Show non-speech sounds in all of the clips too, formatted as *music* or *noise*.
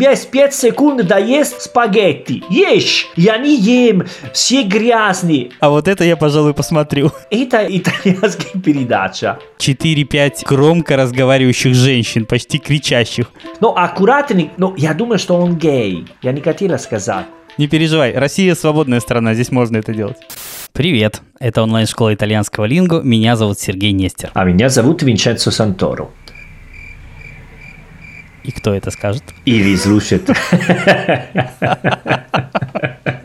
есть 5 секунд доесть спагетти. Ешь! Я не ем, все грязные. А вот это я, пожалуй, посмотрю. Это итальянская передача. 4-5 громко разговаривающих женщин, почти кричащих. Но аккуратный, но я думаю, что он гей. Я не хотела сказать. Не переживай, Россия свободная страна, здесь можно это делать. Привет, это онлайн-школа итальянского лингу, меня зовут Сергей Нестер. А меня зовут Винченцо Санторо. И кто это скажет? И вы слушаете.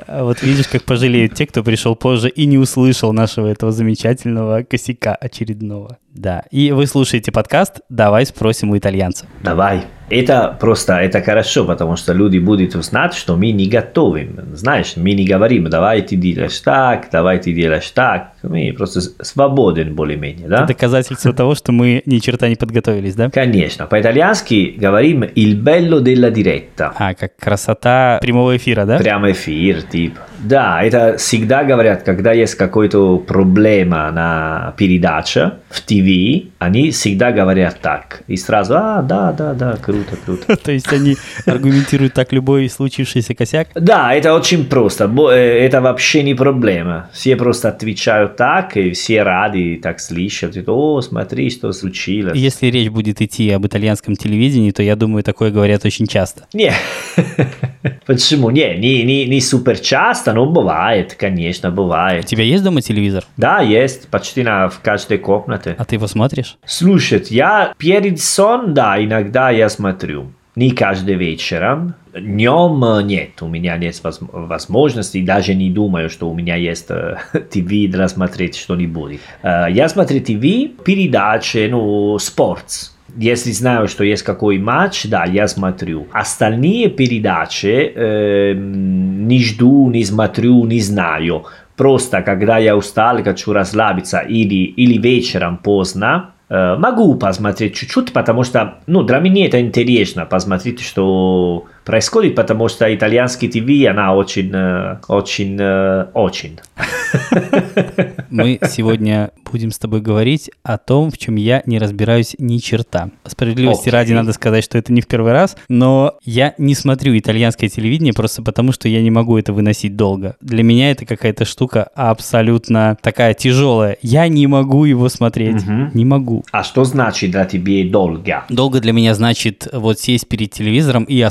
А Вот видишь, как пожалеют те, кто пришел позже и не услышал нашего этого замечательного косяка очередного. Да, и вы слушаете подкаст «Давай спросим у итальянца». Давай. Это просто, это хорошо, потому что люди будут знать, что мы не готовим. Знаешь, мы не говорим, давай ты делаешь так, давай ты делаешь так. Мы просто свободен более-менее, да? Это доказательство того, что мы ни черта не подготовились, да? Конечно. По-итальянски говорим il bello della diretta. А, как красота прямого эфира, да? Прямо эфир, типа. Да, это всегда говорят, когда есть какой-то проблема на передаче в ТВ, они всегда говорят так. И сразу, а, да, да, да, круто, круто. *laughs* То есть они аргументируют так любой случившийся косяк? Да, это очень просто. Э, Это вообще не проблема. Все просто отвечают так, и все рады так слышат. О, смотри, что случилось. Если речь будет идти об итальянском телевидении, то я думаю, такое говорят очень часто. Не, *laughs* почему? Не, не, не, не супер часто, но бывает, конечно, У бывает. тебя есть дома телевизор? Да, есть, почти на, в каждой комнате. А ты его смотришь? Слушать, я перед сон, да, иногда я смотрю. Не каждый вечером. Днем э, нет, у меня нет воз- возможности, даже не думаю, что у меня есть э, *laughs* ТВ для смотреть что-нибудь. Э, Я смотрю ТВ, передачи, ну, спорт. Если знаю, что есть какой матч, да, я смотрю. Остальные передачи э, не жду, не смотрю, не знаю. Просто когда я устал, хочу расслабиться или, или вечером поздно, могу посмотреть чуть-чуть, потому что, ну, для меня это интересно, посмотреть, что происходит, потому что итальянский ТВ, она очень, э, очень, э, очень. Мы сегодня будем с тобой говорить о том, в чем я не разбираюсь ни черта. Справедливости Окей. ради надо сказать, что это не в первый раз, но я не смотрю итальянское телевидение просто потому, что я не могу это выносить долго. Для меня это какая-то штука абсолютно такая тяжелая. Я не могу его смотреть. Мгм. Не могу. А что значит для тебя долго? Долго для меня значит вот сесть перед телевизором и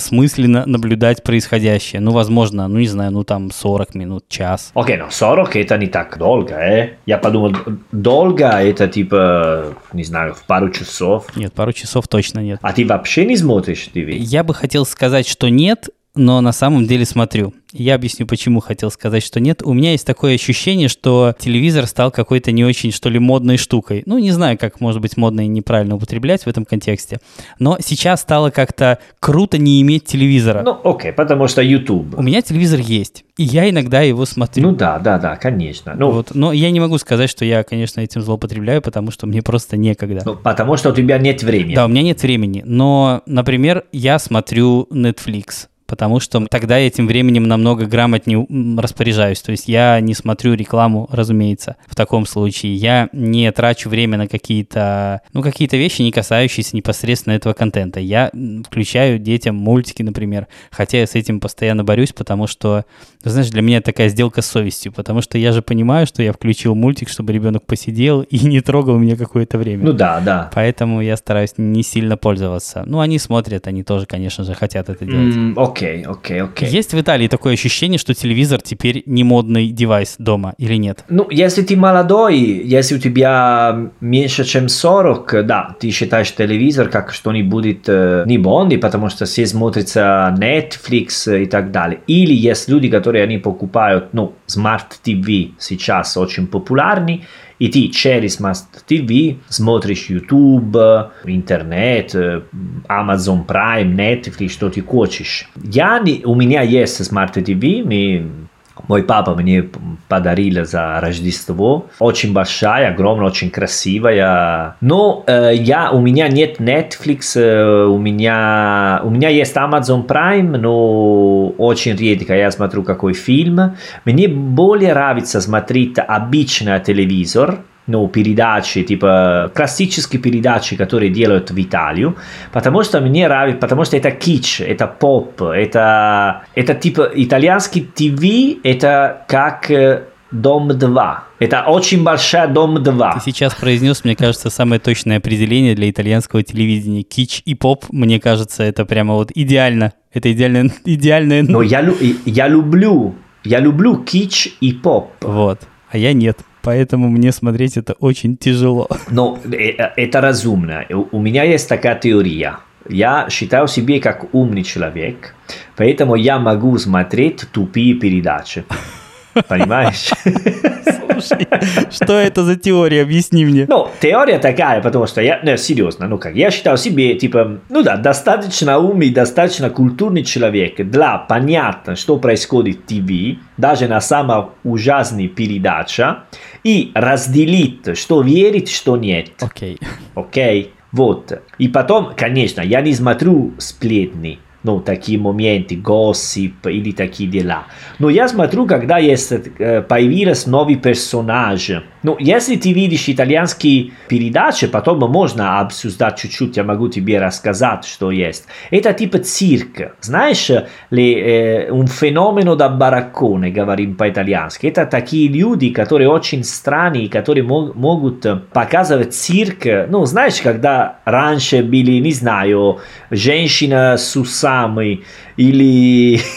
осмысленно наблюдать происходящее. Ну, возможно, ну не знаю, ну там 40 минут, час. Окей, ну 40 это не так долго, э? Я подумал, долго это типа, не знаю, в пару часов. Нет, пару часов точно нет. А ты вообще не смотришь ТВ? Я бы хотел сказать, что нет, но на самом деле смотрю. Я объясню, почему хотел сказать, что нет. У меня есть такое ощущение, что телевизор стал какой-то не очень, что ли, модной штукой. Ну, не знаю, как, может быть, модно и неправильно употреблять в этом контексте. Но сейчас стало как-то круто не иметь телевизора. Ну, окей, потому что YouTube. У меня телевизор есть, и я иногда его смотрю. Ну да, да, да, конечно. Ну, Вот. Но я не могу сказать, что я, конечно, этим злоупотребляю, потому что мне просто некогда. ну, потому что у тебя нет времени. Да, у меня нет времени. Но, например, я смотрю Netflix. Потому что тогда я этим временем намного грамотнее распоряжаюсь. То есть я не смотрю рекламу, разумеется, в таком случае. Я не трачу время на какие-то, ну, какие-то вещи, не касающиеся непосредственно этого контента. Я включаю детям мультики, например. Хотя я с этим постоянно борюсь, потому что, ты знаешь, для меня такая сделка с совестью. Потому что я же понимаю, что я включил мультик, чтобы ребенок посидел и не трогал меня какое-то время. Ну да, да. Поэтому я стараюсь не сильно пользоваться. Ну, они смотрят, они тоже, конечно же, хотят это делать. М, Окей, окей, окей. Есть в Италии такое ощущение, что телевизор теперь не модный девайс дома или нет? Ну, если ты молодой, если у тебя меньше, чем 40, да, ты считаешь телевизор как что-нибудь э, не модный, потому что все смотрятся Netflix и так далее. Или есть люди, которые они покупают, ну, Smart TV сейчас очень популярный, и ты через Smart TV смотришь YouTube, интернет, Amazon Prime, Netflix, что ты хочешь. Я не, у меня есть Smart TV, мы мой папа мне подарил за Рождество. Очень большая, огромная, очень красивая. Но э, я, у меня нет Netflix, э, у, меня, у меня есть Amazon Prime, но очень редко я смотрю какой фильм. Мне более нравится смотреть обычный телевизор, ну, передачи, типа классические передачи, которые делают в Италию, потому что мне нравится, потому что это кич, это поп, это, это типа итальянский ТВ, это как э, Дом 2. Это очень большая Дом 2. Ты сейчас произнес, мне кажется, самое точное определение для итальянского телевидения. Кич и поп, мне кажется, это прямо вот идеально. Это идеальное... идеальное... Но я, я люблю, я люблю кич и поп. Вот, а я нет. Поэтому мне смотреть это очень тяжело. Но э, это разумно. У меня есть такая теория. Я считаю себя как умный человек, поэтому я могу смотреть тупые передачи. *laughs* Понимаешь? *laughs* Слушай, что это за теория? Объясни мне. Ну, теория такая, потому что я, ну, серьезно, ну как, я считал себе, типа, ну да, достаточно умный, достаточно культурный человек для понятно, что происходит в ТВ, даже на самом ужасной передаче, и разделить, что верить, что нет. Окей. Okay. Окей? Okay? Вот. И потом, конечно, я не смотрю сплетни, ну, такие моменты, госсип или такие дела. Но я смотрю, когда есть, э, появились новый персонаж. Ну, если ты видишь итальянские передачи, потом можно обсуждать чуть-чуть, я могу тебе рассказать, что есть. Это типа цирк. Знаешь, ли, э, un fenomeno da baraccone, говорим по-итальянски. Это такие люди, которые очень странные, которые мог, могут показывать цирк. Ну, знаешь, когда раньше были, не знаю, женщина с усами, самый, или... *laughs*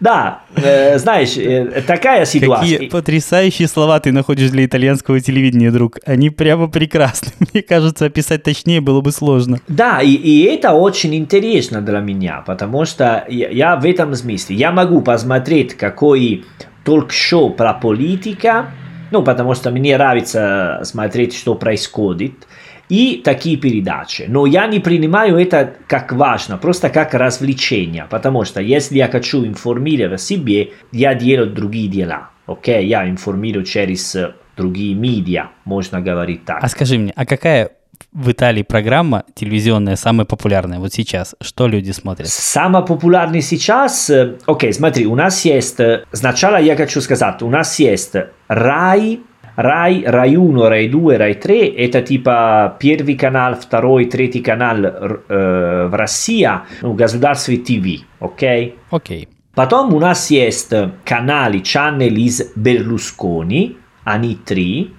Да, э, знаешь, э, такая ситуация. Какие потрясающие слова ты находишь для итальянского телевидения, друг. Они прямо прекрасны. *laughs* Мне кажется, описать точнее было бы сложно. Да, и, и это очень интересно для меня, потому что я, я в этом смысле, я могу посмотреть какой толк-шоу про политика, ну, потому что мне нравится смотреть, что происходит, и такие передачи. Но я не принимаю это как важно, просто как развлечение, потому что если я хочу информировать себе, я делаю другие дела. Окей, okay? я информирую через другие медиа, можно говорить так. А скажи мне, а какая в Италии программа телевизионная самая популярная вот сейчас? Что люди смотрят? Самая популярная сейчас? Окей, okay, смотри, у нас есть... Сначала я хочу сказать, у нас есть Рай, Rai, Rai 1, Rai 2, Rai 3, eta tipa Piervi kanal, Vtaroi, Treti kanal, uh, eh, Vrassia, Gasudarstvi TV, ok? Ok. Potom u nas jest kanali, channel iz Berlusconi, ani 3,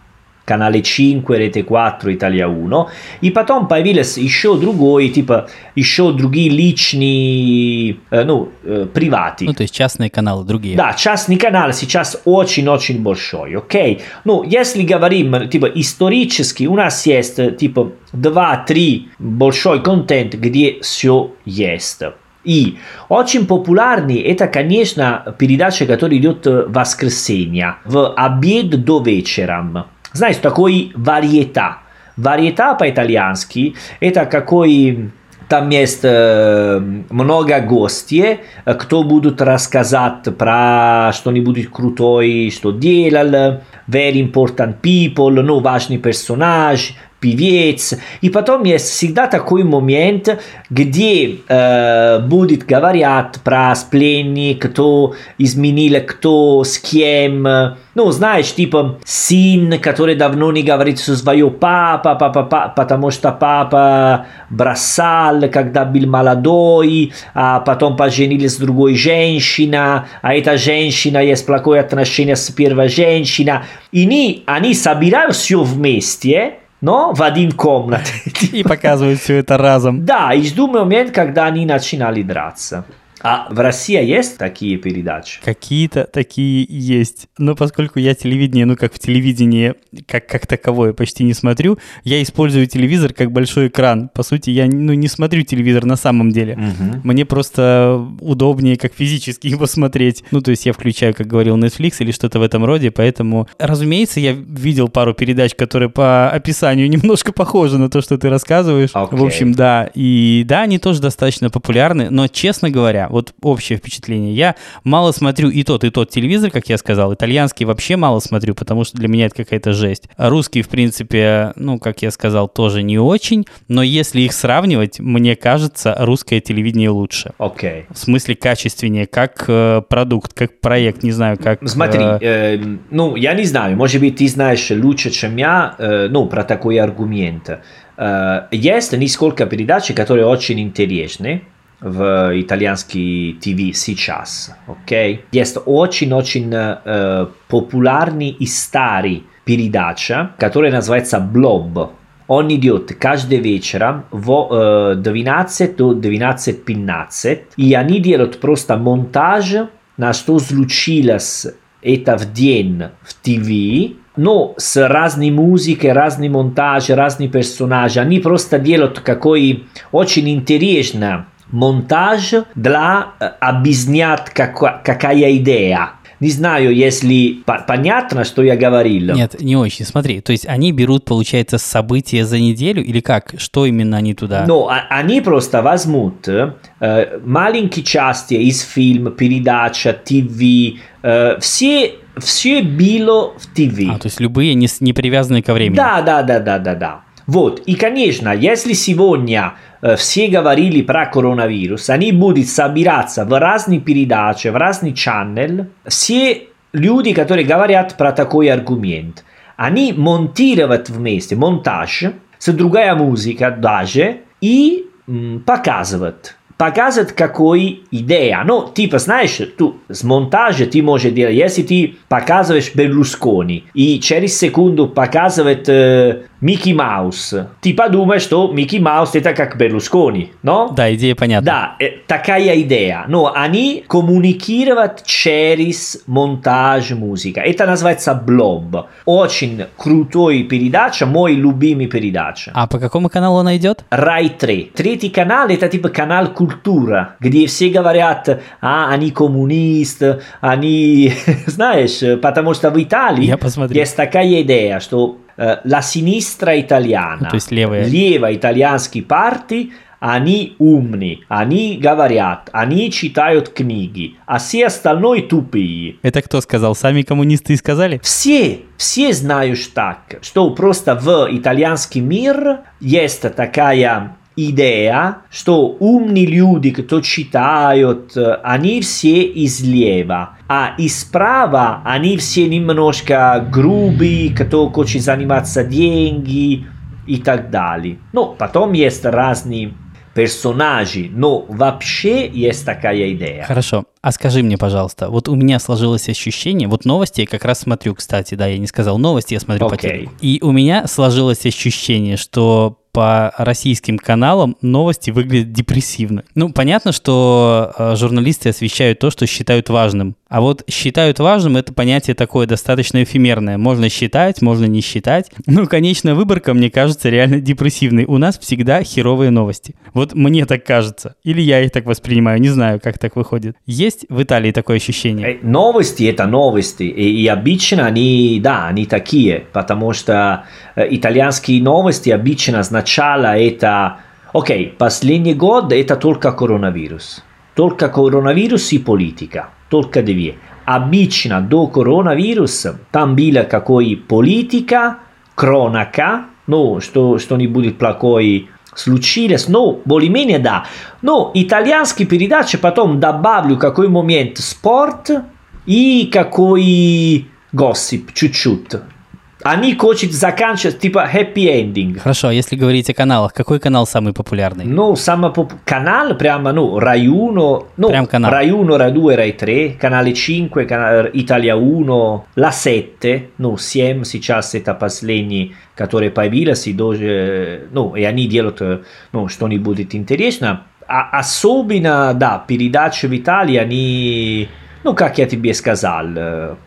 Canale 5, Rete 4, Italia 1. I потом появились еще другой, типа еще другие личные, ну, приваты. Ну, то есть частные каналы, другие. Да, частный канал сейчас очень-очень большой, окей? Okay? Ну, если говорим, типа, исторически, у нас есть, типа, 2-3 большой контент, где все есть. И очень популярный это, конечно, передача, которая идет воскресенье, в обед до вечером. Знаешь, такой вариета. Вариета по-итальянски это какой там есть э, много гостей, кто будут рассказать про что-нибудь крутое, что делал, very important people, ну, важный персонаж, певец. И потом есть всегда такой момент, где э, будет говорят про сплетни, кто изменил, кто с кем. Ну, знаешь, типа сын, который давно не говорит со своим папа, папа, папа, потому что папа бросал, когда был молодой, а потом поженились с другой женщиной, а эта женщина есть плохое отношение с первой женщиной. И они, они собирают все вместе, но в один комнате. И показывают все это разом. Да, и жду момент, когда они начинали драться. А в России есть такие передачи? Какие-то такие есть. Но поскольку я телевидение, ну как в телевидении, как, как таковое почти не смотрю, я использую телевизор как большой экран. По сути, я ну, не смотрю телевизор на самом деле. Угу. Мне просто удобнее как физически *laughs* его смотреть. Ну то есть я включаю, как говорил, Netflix или что-то в этом роде, поэтому, разумеется, я видел пару передач, которые по описанию *laughs* немножко похожи на то, что ты рассказываешь. Okay. В общем, да. И да, они тоже достаточно популярны, но, честно говоря, вот общее впечатление. Я мало смотрю и тот, и тот телевизор, как я сказал. Итальянский вообще мало смотрю, потому что для меня это какая-то жесть. А русский, в принципе, ну, как я сказал, тоже не очень. Но если их сравнивать, мне кажется, русское телевидение лучше. Окей. В смысле качественнее, как э, продукт, как проект, не знаю, как... Смотри, э, э, ну, я не знаю, может быть, ты знаешь лучше, чем я, э, ну, про такой аргумент. Э, есть несколько передач, которые очень интересны в итальянский ТВ сейчас, окей? Есть очень-очень э, популярный и старый передача, которая называется «Блоб». Он идет каждый вечер в э, 12 до 12.15, и они делают просто монтаж, на что случилось это в день в ТВ, но с разной музыкой, разный монтаж, разные персонажи. Они просто делают какой очень интересный монтаж для объяснять как, какая идея. Не знаю, если понятно, что я говорил. Нет, не очень. Смотри, то есть они берут, получается, события за неделю или как? Что именно они туда? Ну, они просто возьмут э, маленькие части из фильма, передача, ТВ, э, все все было в ТВ. А, то есть любые не, не привязанные ко времени. Да, да, да, да, да, да. Вот, и, конечно, если сегодня все говорили про коронавирус, они будут собираться в разные передачи, в разные channel, все люди, которые говорят про такой аргумент, они монтируют вместе монтаж с другая музыка даже и м, показывают показывает какой идея. Ну, типа, знаешь, tu с монтажа ты можешь делать, если ты показываешь Берлускони и через секунду показывает э, Микки Маус, ты подумаешь, что Микки Маус это как Берлускони, но? Да, идея понятна. Да, э, такая идея. Но они коммуникируют через монтаж музыка. Это называется блоб. Очень крутой передача, мой любимый передача. А по какому каналу она идет? Рай 3. Третий канал это типа канал культура, где все говорят, а, они коммунисты, они, знаешь, потому что в Италии есть такая идея, что э, la sinistra italiana, то есть левые. левая итальянские партии, они умные, они говорят, они читают книги, а все остальные тупые. Это кто сказал? Сами коммунисты и сказали? Все, все знают так, что просто в итальянский мир есть такая идея, что умные люди, кто читают, они все из лева, а из справа они все немножко грубые, кто хочет заниматься деньги и так далее. Ну, потом есть разные персонажи, но вообще есть такая идея. Хорошо. А скажи мне, пожалуйста, вот у меня сложилось ощущение, вот новости я как раз смотрю, кстати, да, я не сказал новости, я смотрю okay. по телеку. И у меня сложилось ощущение, что по российским каналам новости выглядят депрессивно. Ну, понятно, что э, журналисты освещают то, что считают важным. А вот считают важным это понятие такое достаточно эфемерное. Можно считать, можно не считать. *laughs* Ну, конечная выборка, мне кажется, реально депрессивной. У нас всегда херовые новости. Вот мне так кажется. Или я их так воспринимаю, не знаю, как так выходит. Есть в Италии такое ощущение? Новости это новости. И, и обычно они, да, они такие. Потому что э, итальянские новости обычно сначала это... Окей, последний год это только коронавирус. Только коронавирус и политика. Только две. Обычно до коронавируса там было какой политика, кронака, ну, что, что-нибудь плохое случилось, но более-менее да. Но итальянские передачи потом добавлю какой момент спорт и какой госсип чуть-чуть. Они хотят заканчивать типа happy ending. Хорошо, а если говорить о каналах, какой канал самый популярный? Ну, самый поп... канал прямо, ну, Rai 1, ну, Прям канал. Rai 1, Rai 2, Rai 3, каналы 5, канал Italia 1, La 7, ну, 7 сейчас это последний, который появился, и даже, ну, и они делают, ну, что-нибудь интересное. А особенно, да, передачи в Италии, они ну, как я тебе сказал,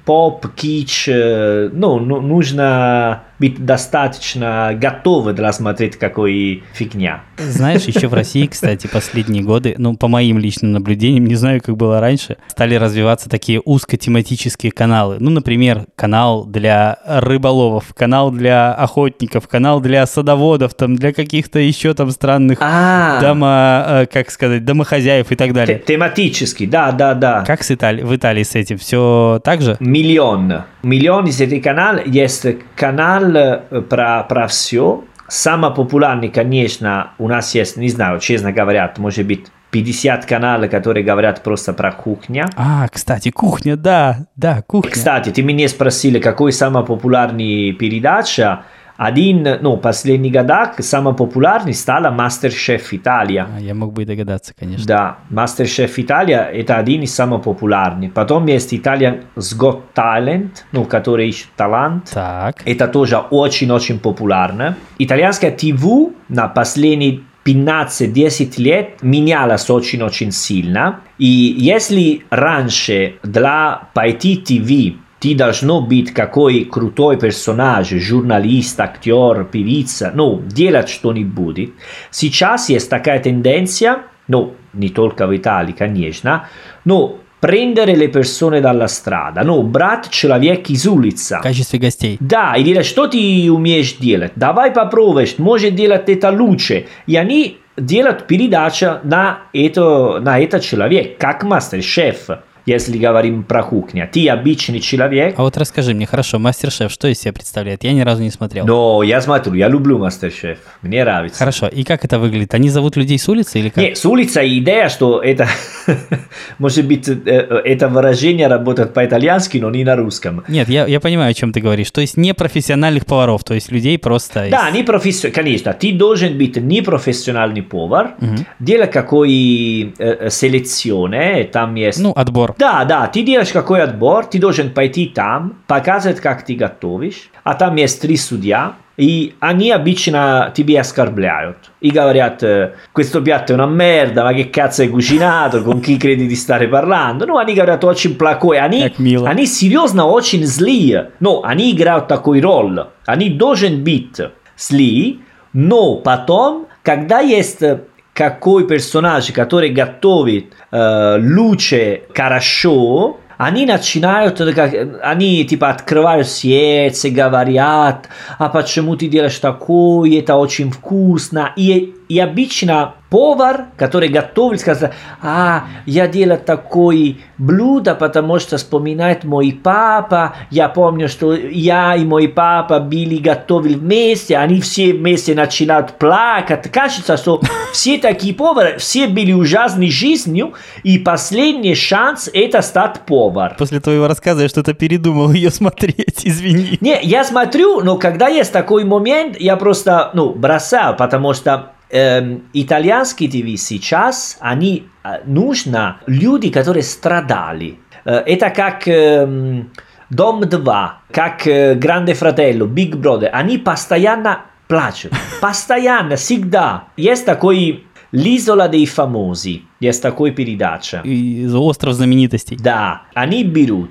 поп, кич, ну, ну нужно быть достаточно готовы для смотреть какой фигня. Знаешь, еще в России, кстати, последние годы, ну, по моим личным наблюдениям, не знаю, как было раньше, стали развиваться такие узкотематические каналы. Ну, например, канал для рыболовов, канал для охотников, канал для садоводов, там, для каких-то еще там странных А, дома, э, как сказать, домохозяев и так далее. тематически, да, да, да. Как с Итали- в Италии с этим? Все так же? Миллион. Миллион из этих каналов есть канал э, про, про все. Самый популярный, конечно, у нас есть, не знаю, честно говоря, может быть, 50 каналов, которые говорят просто про кухню. А, кстати, кухня, да, да, кухня. Кстати, ты меня спросили, какой самый популярный передача. Один, ну, последних годах самый популярный стала Мастер-шеф Италия. А, я мог бы и догадаться, конечно. Да, Мастер-шеф Италия это один из самых популярных. Потом есть Italian Got Talent, ну, который ищет талант. Так. Это тоже очень-очень популярно. Итальянская ТВ на последние 15-10 лет менялась очень-очень сильно. И если раньше для пойти ТВ ты должно быть какой крутой персонаж, журналист, актер, певица, ну, делать что-нибудь. Сейчас есть такая тенденция, ну, не только в Италии, конечно, но prendere le persone dalla strada, ну, брать человека из улицы. В качестве гостей. Да, и говорят, что ты умеешь делать? Давай попробуешь, может делать это лучше. И они делают передачу на это, на этот человек, как мастер-шеф, если говорим про кухню. Ты обычный человек, А вот расскажи мне, хорошо, мастер-шеф, что из себя представляет? Я ни разу не смотрел. но я смотрю, я люблю мастер-шеф, мне нравится. Хорошо, и как это выглядит? Они зовут людей с улицы или как? Нет, с улицы идея, что это, *laughs* может быть, э, э, это выражение работает по-итальянски, но не на русском. Нет, я, я понимаю, о чем ты говоришь. То есть не профессиональных поваров, то есть людей просто... Да, не профессиональный, конечно, ты должен быть не профессиональный повар, Мгм. делать какой э, э, селекционе, там есть... Ну, отбор. Да, да, ты делаешь какой отбор, ты должен пойти там, показывать, как ты готовишь, а там есть три судья, и они обычно тебе оскорбляют и говорят э, questo piatto è una merda, ma che cazzo hai cucinato, con chi credi di stare parlando? Ну, они говорят очень плохое, они, они серьезно очень злые, но они играют такой роль, они должен быть злые, но потом, когда есть э, какой персонаж, который готовит э, лучше, хорошо, они начинают, э, как, они типа открывают сердце, говорят, а почему ты делаешь такое, это очень вкусно. И, и обычно повар, который готовит, сказать, а, я делаю такое блюдо, потому что вспоминает мой папа, я помню, что я и мой папа были готовили вместе, они все вместе начинают плакать. Кажется, что все такие повары, все были ужасной жизнью, и последний шанс это стать повар. После твоего рассказа я что-то передумал ее смотреть, извини. Не, я смотрю, но когда есть такой момент, я просто, ну, бросаю, потому что эм, итальянские ТВ сейчас, они э, нужно люди, которые страдали. Э, это как эм, Дом 2, как э, Гранде Fratello, Big Brother, они постоянно плачут, постоянно, всегда. Есть такой Л'isola dei famosi, есть такой передача. И Остров знаменитостей. Да, они берут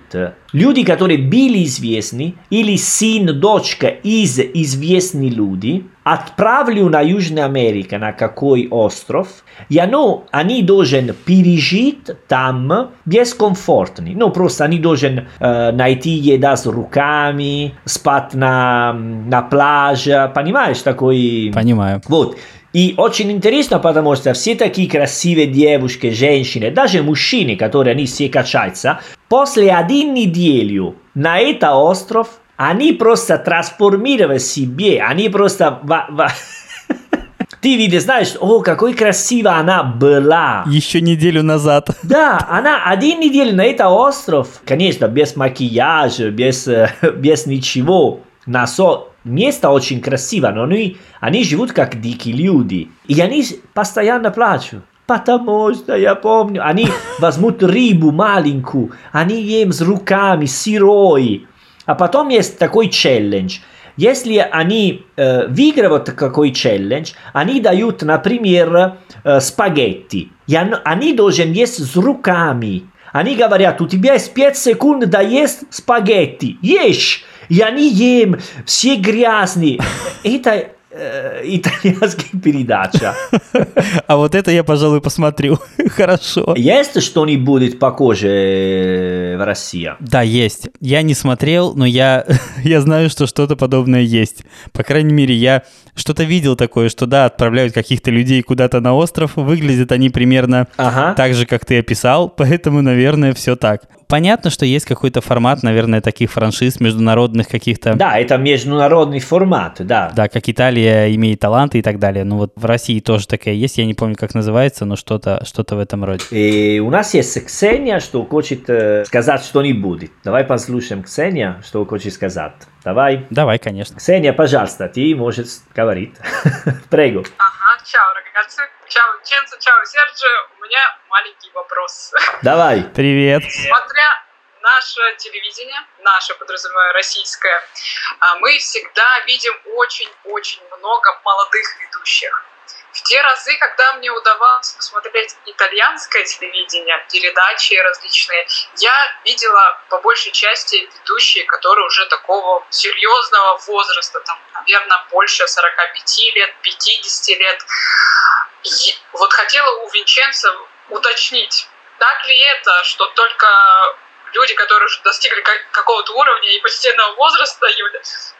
люди, которые были известны, или сын, дочка из известных людей, отправлю на Южную Америку, на какой остров, и оно, они должны пережить там бескомфортно. Ну, просто они должны э, найти еда с руками, спать на, на пляже, понимаешь, такой... Понимаю. Вот. И очень интересно, потому что все такие красивые девушки, женщины, даже мужчины, которые они все качаются, после один неделю на этот остров, они просто трансформировали себе, они просто... *laughs* Ты видишь, знаешь, о, какой красивая она была. Еще неделю назад. *laughs* Да, она один неделю на этот остров, конечно, без макияжа, без, э, *laughs* без ничего. На со... Место очень красиво, но они, они живут как дикие люди. И они постоянно плачут. Потому что я помню, они *laughs* возьмут рыбу маленькую, они ем с руками, сырой. А потом есть такой челлендж. Если они э, выигрывают какой челлендж, они дают, например, э, спагетти. И он- они должны есть с руками. Они говорят, у тебя есть 5 секунд да есть спагетти. Ешь! Я не ем, все грязные. *laughs* Это э, итальянская передача. *laughs* А вот это я, пожалуй, посмотрю. *laughs* Хорошо. Есть что-нибудь похожее в России? Да, есть. Я не смотрел, но я, *laughs* я знаю, что что-то подобное есть. По крайней мере, я что-то видел такое, что да, отправляют каких-то людей куда-то на остров. Выглядят они примерно Ага. так же, как ты описал, поэтому, наверное, все так. Понятно, что есть какой-то формат, наверное, таких франшиз международных каких-то. Да, это международный формат, да. Да, как Италия имеет таланты и так далее. Ну вот в России тоже такая есть, я не помню, как называется, но что-то что в этом роде. И у нас есть Ксения, что хочет э, сказать что-нибудь. Давай послушаем Ксения, что хочет сказать. Давай. Давай, конечно. Ксения, пожалуйста, ты можешь говорить. *laughs* Прего. Ага, чао, ragazzi. Чао, Ченцо, чао, Серджио. У меня маленький вопрос. *laughs* Давай. Привет. Смотря наше телевидение, наше, подразумеваю, российское, а, мы всегда видим очень-очень много молодых ведущих. В те разы, когда мне удавалось посмотреть итальянское телевидение, передачи различные, я видела по большей части ведущие, которые уже такого серьезного возраста, там, наверное, больше 45 лет, 50 лет. И вот хотела у Винченца уточнить, так ли это, что только люди, которые уже достигли как- какого-то уровня и почтенного возраста,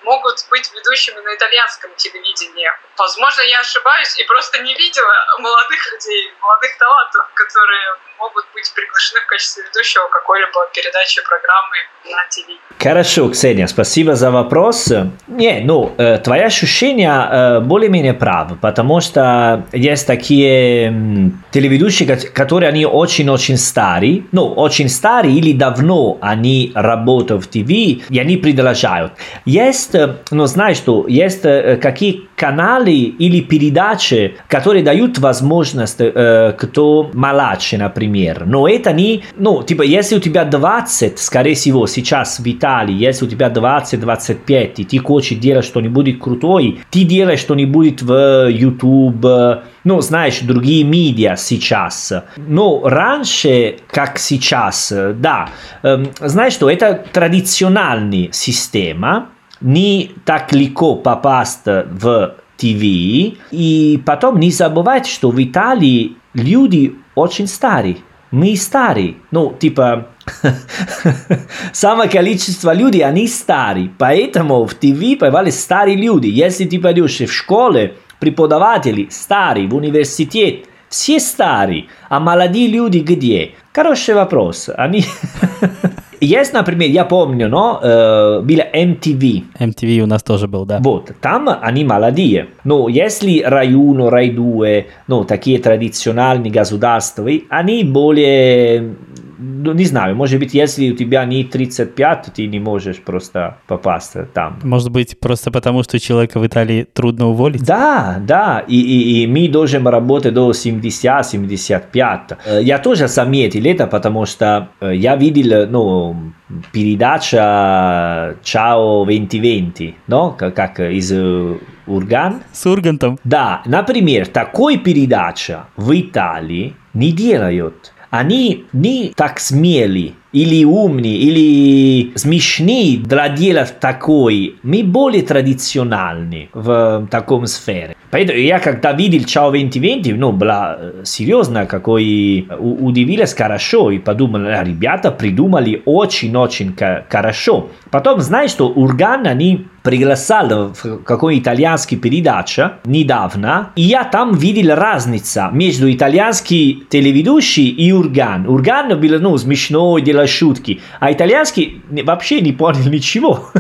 могут быть ведущими на итальянском телевидении. Возможно, я ошибаюсь и просто не видела молодых людей, молодых талантов, которые могут быть приглашены в качестве ведущего какой-либо передачи, программы на ТВ. Хорошо, Ксения, спасибо за вопрос. Не, ну, э, твои ощущения э, более-менее правы, потому что есть такие м, телеведущие, ко- которые они очень-очень старые, ну, очень старые или давно они работают в ТВ, и они продолжают. Есть, э, ну, знаешь что, есть э, какие каналы или передачи, которые дают возможность, э, кто младше, например. Но это не, ну, типа, если у тебя 20, скорее всего, сейчас в Италии, если у тебя 20-25, и ты хочешь делать что-нибудь крутое, ты делаешь что-нибудь в YouTube, ну, знаешь, другие медиа сейчас. Но раньше, как сейчас, да, эм, знаешь что, это традиционная система, не так легко попасть в ТВ. И потом не забывайте, что в Италии люди очень старые. Мы старые. Ну, типа, *laughs* самое количество людей, они старые. Поэтому в ТВ появились старые люди. Если ты пойдешь в школе, преподаватели старые, в университет, все старые. А молодые люди где? Хороший вопрос. Они... *laughs* Есть, например, я помню, но э, было MTV. MTV у нас тоже был, да. Вот, там они молодые. Но если Rai 1, Rai 2, ну, такие традиционные государства, они более... ну, Не знаю, может быть, если у тебя не 35, ты не можешь просто попасть там. Может быть, просто потому, что человека в Италии трудно уволить? Да, да, и, и, и мы должны работать до 70-75. Э, Я тоже заметил это, потому что э, я видел, ну, передача «Чао 2020», no? как, как из э, Урган. С Ургантом. Да, например, такой передача в Италии не делают. Они не так смели или умные, или смешные для делать такой. Мы более традициональны в таком сфере. Поэтому я когда видел Чао 2020, ну, была э, серьезно, какой у- удивилась хорошо, и подумал, «А, ребята придумали очень-очень хорошо. Потом, знаешь, что Урган они приглашал в какой итальянский передача недавно, и я там видел разницу между итальянский телеведущий и Урган. Урган был, ну, смешной, шутки, а итальянский вообще не понял ничего. *laughs*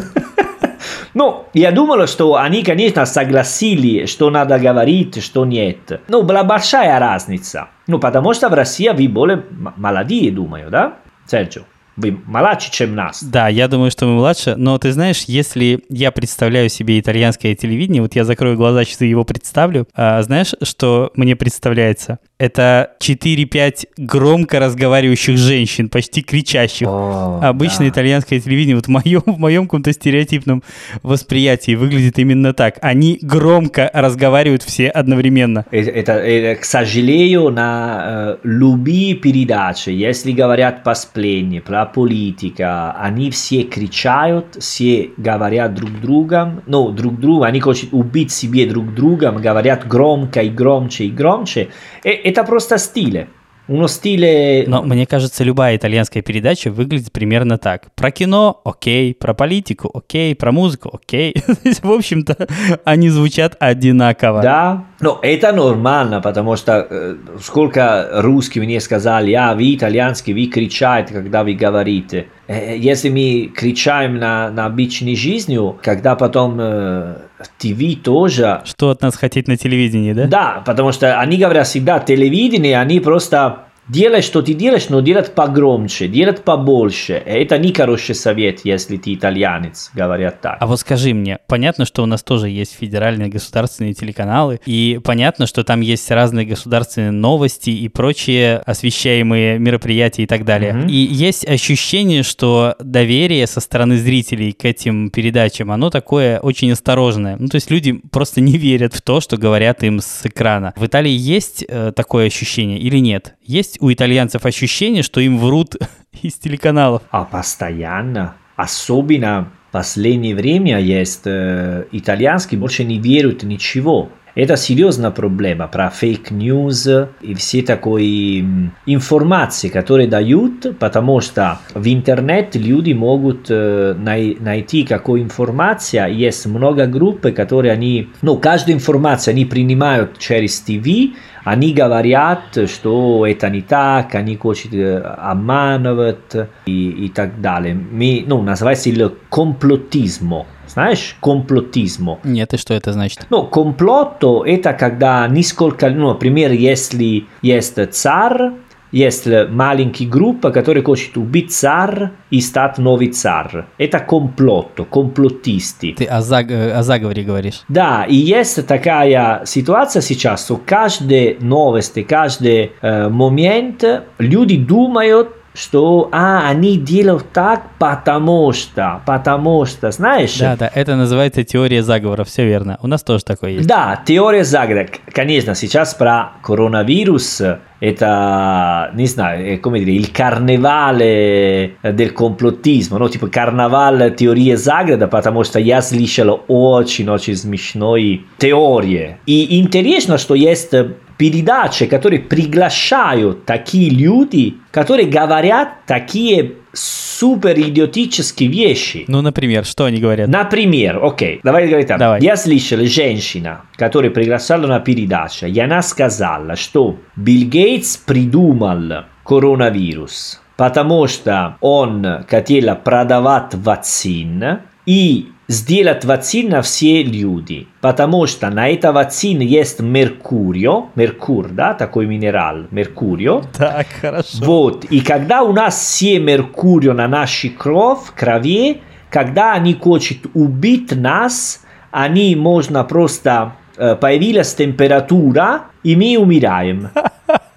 Ну, я думал, что они, конечно, согласили, что надо говорить, что нет. Ну, была большая разница. Ну, потому что в России вы более молодые, думаю, да, Серджио? Вы младше, чем нас. Да, я думаю, что мы младше, но ты знаешь, если я представляю себе итальянское телевидение, вот я закрою глаза, сейчас его представлю, а, знаешь, что мне представляется? Это 4-5 громко разговаривающих женщин, почти кричащих. О, Обычно да. итальянское телевидение, вот в моем, в моем каком-то стереотипном восприятии выглядит именно так. Они громко разговаривают все одновременно. Э- Это, э, к сожалению, на э, любые передачи, если говорят по сплетне, про политика, они все кричают, все говорят друг другом, ну, друг другу, они хотят убить себе друг другом, говорят громко и громче и громче. И это просто стиль. Uno stile... Но мне кажется, любая итальянская передача выглядит примерно так. Про кино – окей, про политику – окей, про музыку – окей. *laughs* В общем-то, они звучат одинаково. Да, но это нормально, потому что э, сколько русских мне сказали, а вы итальянский, вы кричаете, когда вы говорите. Э, если мы кричаем на, на обычной жизнью, когда потом э, ТВ тоже... Что от нас хотеть на телевидении, да? Да, потому что они говорят всегда телевидение, они просто делай, что ты делаешь, но делать погромче, делать побольше. Это не хороший совет, если ты итальянец, говорят так. А вот скажи мне, понятно, что у нас тоже есть федеральные государственные телеканалы, и понятно, что там есть разные государственные новости и прочие освещаемые мероприятия и так далее. Mm-hmm. И есть ощущение, что доверие со стороны зрителей к этим передачам, оно такое очень осторожное. Ну, то есть люди просто не верят в то, что говорят им с экрана. В Италии есть э, такое ощущение или нет? Есть у итальянцев ощущение, что им врут *laughs* из телеканалов? А постоянно. Особенно в последнее время есть э, итальянские больше не верят ничего. Это серьезная проблема про fake news и все такие информации, которые дают, потому что в интернете люди могут э, найти какую информация. Есть много групп, которые они, ну, каждую информацию они принимают через ТВ, они говорят, что это не так, они хотят обманывать и, и так далее. Мы, ну, называется il complottismo. Знаешь, complottismo. Нет, и что это значит? Ну, complotto это когда несколько, ну, например, если есть царь, есть маленький группа, который хочет убить царь и стать новый царь. Это комплотто, комплотисты. Ты о, заг... о заговоре говоришь. Да, и есть такая ситуация сейчас, что каждая новость, каждый э, момент люди думают, что а, они делают так, потому что, потому что, знаешь? Да, да, это называется теория заговора, все верно. У нас тоже такое есть. Да, теория заговора. Конечно, сейчас про коронавирус это, не знаю, come dire, il carnevale del комплотизма, ну, типа карнавал теории заговора, потому что я слышал очень-очень смешные теории. И интересно, что есть передачи, которые приглашают такие люди, которые говорят такие супер идиотические вещи. Ну, например, что они говорят? Например, окей, давай говорить так. Давай. Я слышал женщина, которая приглашала на передачу, и она сказала, что Билл Гейтс придумал коронавирус, потому что он хотел продавать вакцин, и сделать вакцин на все люди, потому что на этой вакцине есть меркурио, меркур, да, такой минерал, меркурио. Так, хорошо. Вот, и когда у нас все меркурио на нашей кровь, крови, когда они хотят убить нас, они можно просто появилась температура, и мы умираем.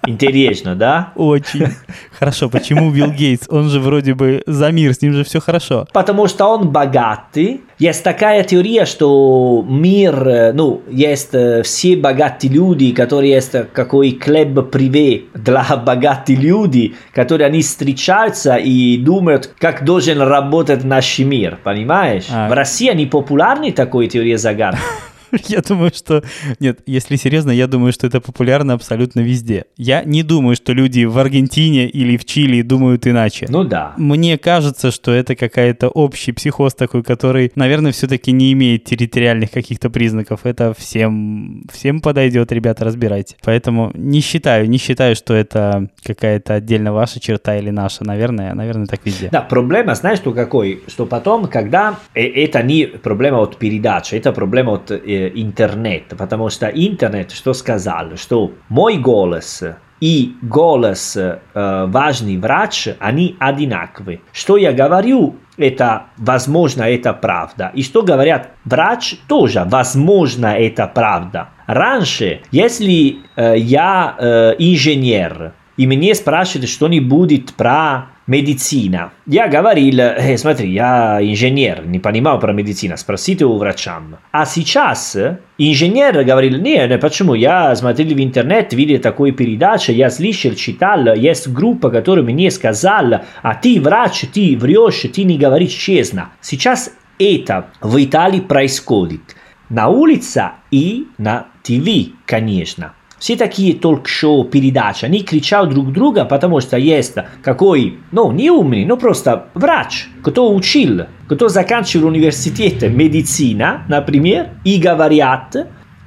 Интересно, да? Очень. *laughs* Хорошо, почему Билл Гейтс? Он же вроде бы за мир, с ним же все хорошо. Потому что он богатый. Есть такая теория, что мир, ну, есть все богатые люди, которые есть какой клуб приве для *laughs* богатых людей, которые они встречаются и думают, как должен работать наш мир, понимаешь? А. В России они популярны такой теории загадки. *laughs* *laughs* Я думаю, что... Нет, если серьезно, я думаю, что это популярно абсолютно везде. Я не думаю, что люди в Аргентине или в Чили думают иначе. Ну да. Мне кажется, что это какая-то общий психоз такой, который, наверное, все-таки не имеет территориальных каких-то признаков. Это всем, всем подойдет, ребята, разбирайте. Поэтому не считаю, не считаю, что это какая-то отдельно ваша черта или наша. Наверное, наверное, так везде. Да, проблема, знаешь, что какой? Что потом, когда... Э, это не проблема от передачи, это проблема от э, интернет, потому что интернет что сказал, что мой голос и голос э, важный врач, они одинаковые. Что я говорю, это возможно, это правда. И что говорят врач, тоже возможно, это правда. Раньше, если э, я э, инженер, и мне спрашивают что-нибудь про медицина. Я говорил, э, смотри, я инженер, не понимал про медицину, спросите у врачам. А сейчас инженер говорил, не, не, почему, я смотрел в интернет, видел такую передачу, я слышал, читал, есть группа, которая мне сказала, а ты врач, ты врешь, ты не говоришь честно. Сейчас это в Италии происходит. На улице и на ТВ, конечно. Все такие толк-шоу, передачи, они кричат друг друга, потому что есть какой, ну, не умный, но просто врач, кто учил, кто заканчивал университет медицина, например, и говорят,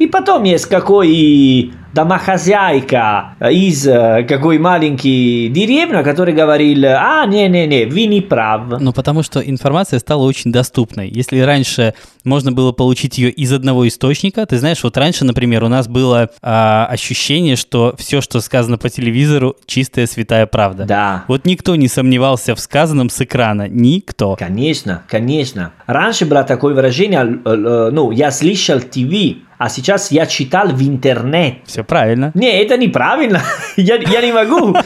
и потом есть какой домохозяйка из какой маленькой деревни, который говорил, а, не-не-не, вы не прав. Ну, потому что информация стала очень доступной. Если раньше можно было получить ее из одного источника, ты знаешь, вот раньше, например, у нас было а, ощущение, что все, что сказано по телевизору, чистая святая правда. Да. Вот никто не сомневался в сказанном с экрана. Никто. Конечно, конечно. Раньше было такое выражение, ну, я слышал ТВ, а сейчас я читал в интернет. Все правильно. Не, это неправильно. *laughs* я, я не могу.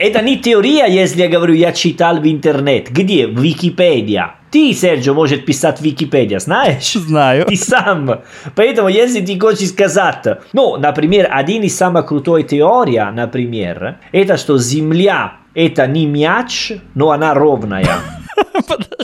это не теория, если я говорю, я читал в интернет. Где? В Википедия. Ты, Серджио, может писать Википедия, знаешь? *laughs* Знаю. Ты сам. Поэтому, если ты хочешь сказать, ну, например, один из самых крутой теория, например, это что Земля это не мяч, но она ровная. *laughs*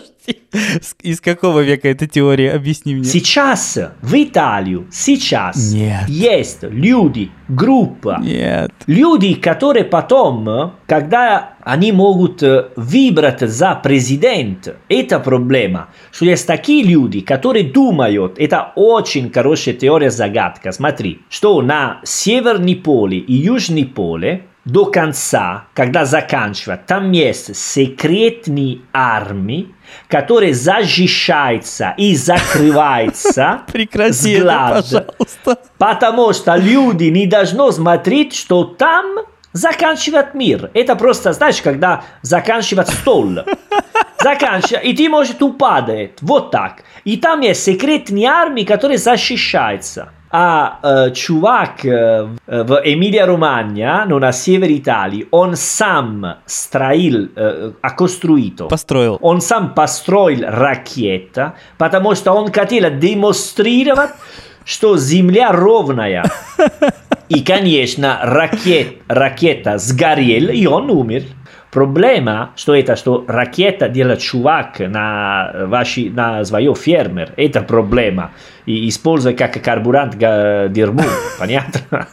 Из какого века эта теория? Объясни мне. Сейчас в Италию, сейчас Нет. есть люди, группа, Нет. люди, которые потом, когда они могут выбрать за президента, это проблема. Что есть такие люди, которые думают, это очень хорошая теория загадка. Смотри, что на Северный поле и Южный поле до конца, когда заканчивает, там есть секретные армии, которые защищаются и закрываются *laughs* Прекрати это, пожалуйста. Потому что люди не должны смотреть, что там заканчивает мир. Это просто, знаешь, когда заканчивает стол. *laughs* Заканчивает, и ты, может, упадет. Вот так. И там есть секретные армии, которые защищаются а uh, чувак uh, в Эмилия-Романья, но на севере Италии, он сам строил, uh, а construito. Построил. Он сам построил ракета, потому что он хотел демонстрировать, что Земля ровная. И, конечно, ракет, ракета сгорела, и он умер. Проблема, что это, что ракета делает чувак на, ваши, на свое фермер. Это проблема. И используя как карбурант дерьму. Понятно?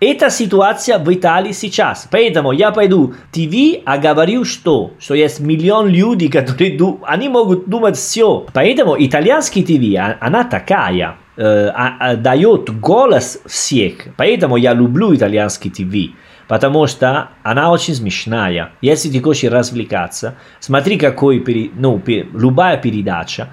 Это ситуация в Италии сейчас. Поэтому я пойду в ТВ, а говорю что? Что есть миллион людей, которые они могут думать все. Поэтому итальянский ТВ, она такая. Э, а, дает голос всех. Поэтому я люблю итальянский ТВ. Потому что она очень смешная. Если ты хочешь развлекаться, смотри, какой, ну, любая передача.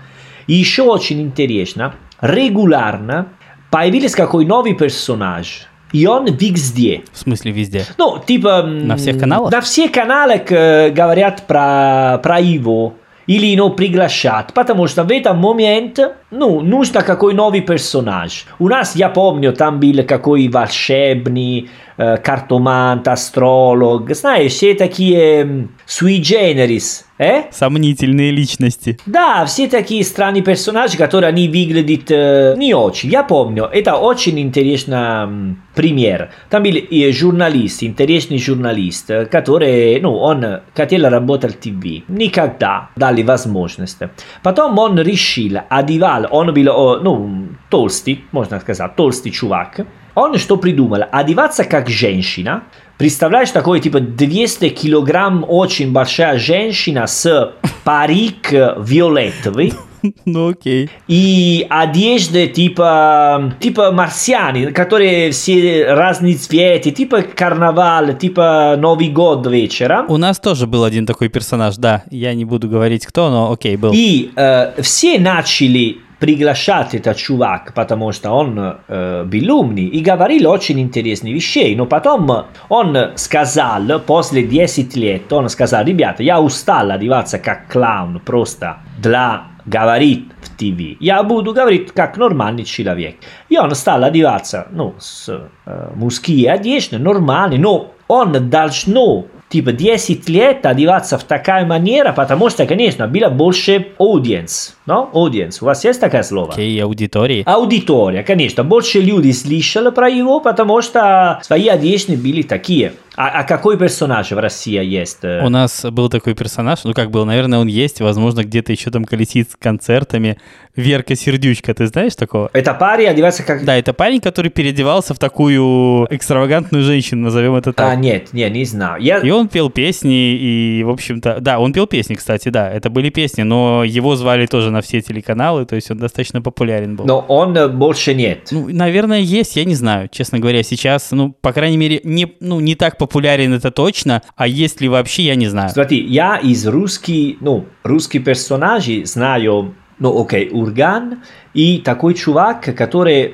И еще очень интересно, регулярно появился какой новый персонаж. И он везде. В смысле везде? Ну, типа... На всех каналах? На всех каналах э, говорят про, про его. Или ну, приглашать, потому что в этом моменте ну, нужно какой новый персонаж. У нас, я помню, там был какой волшебный, картомант, астролог. Знаешь, все такие sui generis. Э? Сомнительные личности. Да, все такие странные персонажи, которые они выглядят э, не очень. Я помню, это очень интересный пример. Там был и журналист, интересный журналист, который, ну, он хотел работать в ТВ. Никогда дали возможность. Потом он решил, одевал, он был, ну, толстый, можно сказать, толстый чувак. Он что придумал? Одеваться как женщина, Представляешь, такой типа 200 килограмм очень большая женщина с парик виолетовый. *laughs* Ну окей. И одежды типа, типа марсиане, которые все разные цветы, типа карнавал, типа Новый год вечером. У нас тоже был один такой персонаж, да. Я не буду говорить кто, но окей, был. И э, все начали приглашать этот чувак, потому что он э, был умный и говорил очень интересные вещи. Но потом он сказал, после 10 лет, он сказал, ребята, я устал одеваться как клаун просто для говорить в ТВ. Я буду говорить как нормальный человек. И он стал одеваться, ну, с э, мужские одежды, нормальные, но он должно типа 10 лет одеваться в такая манера, потому что, конечно, было больше audience, no? Audience. У вас есть такое слово? Окей, аудитории. Аудитория, конечно. Больше людей слышали про его, потому что свои одежды были такие. А, а какой персонаж в России есть? У нас был такой персонаж, ну как был, наверное, он есть, возможно, где-то еще там колесит с концертами. Верка Сердючка, ты знаешь такого? Это парень одевается как... Да, это парень, который переодевался в такую экстравагантную женщину, назовем это так. А, нет, нет, не знаю. Я... И он пел песни, и, в общем-то... Да, он пел песни, кстати, да, это были песни, но его звали тоже на все телеканалы, то есть он достаточно популярен был. Но он э, больше нет. Ну, наверное, есть, я не знаю, честно говоря, сейчас, ну, по крайней мере, не, ну, не так популярен это точно, а есть ли вообще, я не знаю. Смотри, я из русских, ну, русских персонажей знаю ну окей, Урган, и такой чувак, который,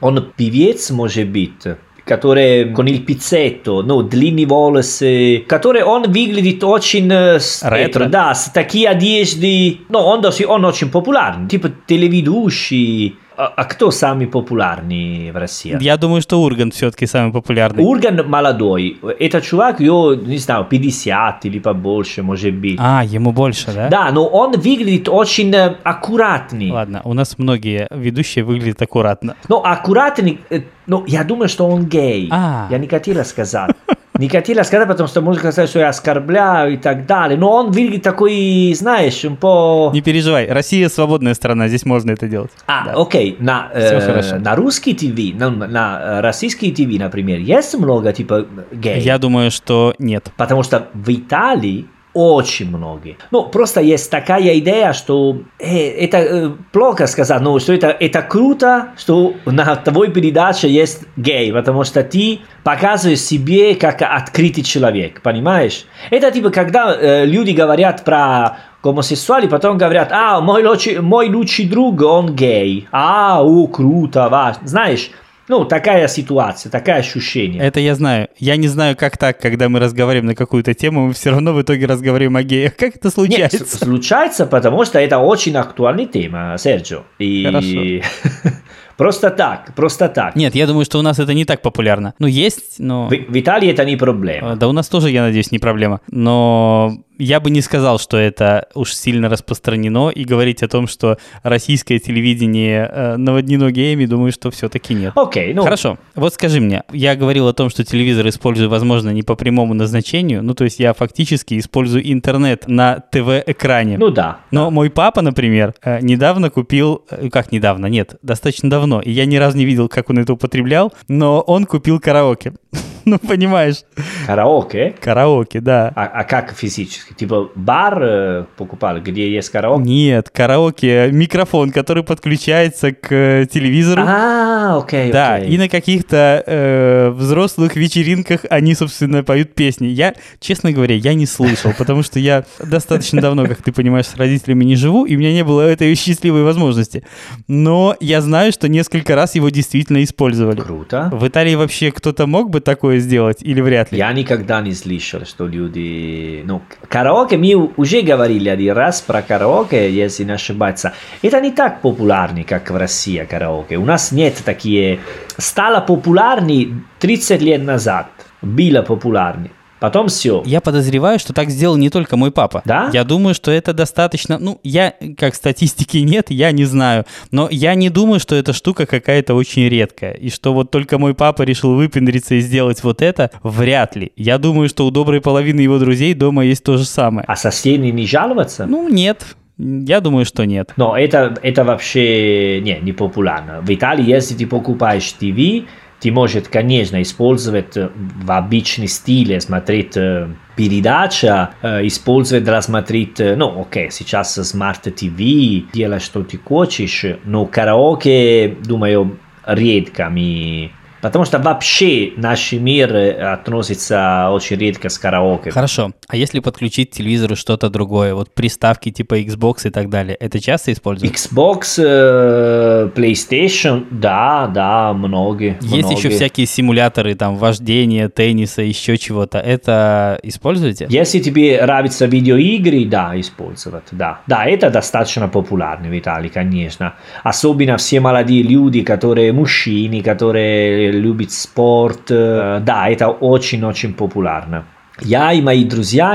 он певец, может быть, который con il pizzetto, ну, длинные волосы, который он выглядит очень ретро, да, с такие одежды, но он, он очень популярный, типа телеведущий, а, а кто самый популярный в России? Я думаю, что Урган все-таки самый популярный. Урган молодой. Это чувак, я не знаю, 50 или побольше, может быть. А, ему больше, да? Да, но он выглядит очень аккуратный. Ладно, у нас многие ведущие выглядят аккуратно. Ну, аккуратный, ну, я думаю, что он гей. А. Я не хотела сказать. Не хотела сказать, потому что можно сказать, что я оскорбляю и так далее. Но он выглядит такой, знаешь, un po'... Не переживай, Россия свободная страна, здесь можно это делать. А, да. окей, на, э, на русский ТВ, на, на российский ТВ, например, есть много типа геев? Я думаю, что нет. Потому что в Италии очень многие. Ну, просто есть такая идея, что э, это э, плохо сказать, но что это, это круто, что на твоей передаче есть гей, потому что ты показываешь себе как открытый человек, понимаешь? Это типа, когда э, люди говорят про гомосексуали, потом говорят, а, мой, лучший, мой лучший друг, он гей. А, о, круто, ва. Знаешь, ну, такая ситуация, такое ощущение. Это я знаю. Я не знаю, как так, когда мы разговариваем на какую-то тему, мы все равно в итоге разговариваем о геях. Как это случается? Нет, случается, потому что это очень актуальная тема, Серджио. И... Хорошо. *laughs* Просто так, просто так. Нет, я думаю, что у нас это не так популярно. Ну, есть, но... В, в Италии это не проблема. Да у нас тоже, я надеюсь, не проблема. Но я бы не сказал, что это уж сильно распространено, и говорить о том, что российское телевидение э, наводнено геями, думаю, что все-таки нет. Окей, okay, ну... Хорошо, вот скажи мне, я говорил о том, что телевизор использую, возможно, не по прямому назначению, ну, то есть я фактически использую интернет на ТВ-экране. Ну да. Но мой папа, например, э, недавно купил, э, как недавно, нет, достаточно давно, и я ни разу не видел, как он это употреблял, но он купил караоке. *laughs* ну, понимаешь. Караоке? Караоке, да. А, а как физически? Типа бар э, покупали, где есть караоке? Нет, караоке, микрофон, который подключается к э, телевизору. А, окей, Да, окей. и на каких-то э, взрослых вечеринках они, собственно, поют песни. Я, честно говоря, я не слышал, потому что я достаточно давно, как ты понимаешь, с родителями не живу, и у меня не было этой счастливой возможности. Но я знаю, что несколько раз его действительно использовали. Круто. В Италии вообще кто-то мог бы такое сделать или вряд ли? Я никогда не слышал, что люди... Ну, караоке, мы уже говорили один раз про караоке, если не ошибаться. Это не так популярно, как в России караоке. У нас нет такие... Стало популярны 30 лет назад. Было популярно. Потом все. Я подозреваю, что так сделал не только мой папа. Да? Я думаю, что это достаточно... Ну, я, как статистики нет, я не знаю. Но я не думаю, что эта штука какая-то очень редкая. И что вот только мой папа решил выпендриться и сделать вот это, вряд ли. Я думаю, что у доброй половины его друзей дома есть то же самое. А соседи не жаловаться? Ну, нет. Я думаю, что нет. Но это, это вообще не, не популярно. В Италии, если ты покупаешь ТВ, ты можешь, конечно, использовать в обычный стиле, смотреть передача, использовать для смотреть, ну, окей, сейчас Smart TV, делай, что ты хочешь, но караоке, думаю, редко ми Потому что вообще наш мир относится очень редко с караоке. Хорошо. А если подключить к телевизору что-то другое, вот приставки типа Xbox и так далее, это часто используют? Xbox, э, PlayStation, да, да, многие. Есть многие. еще всякие симуляторы, там, вождения, тенниса, еще чего-то. Это используете? Если тебе нравятся видеоигры, да, использовать, да. Да, это достаточно популярно в Италии, конечно. Особенно все молодые люди, которые мужчины, которые любит спорт. Да, это очень-очень популярно. Я и мои друзья,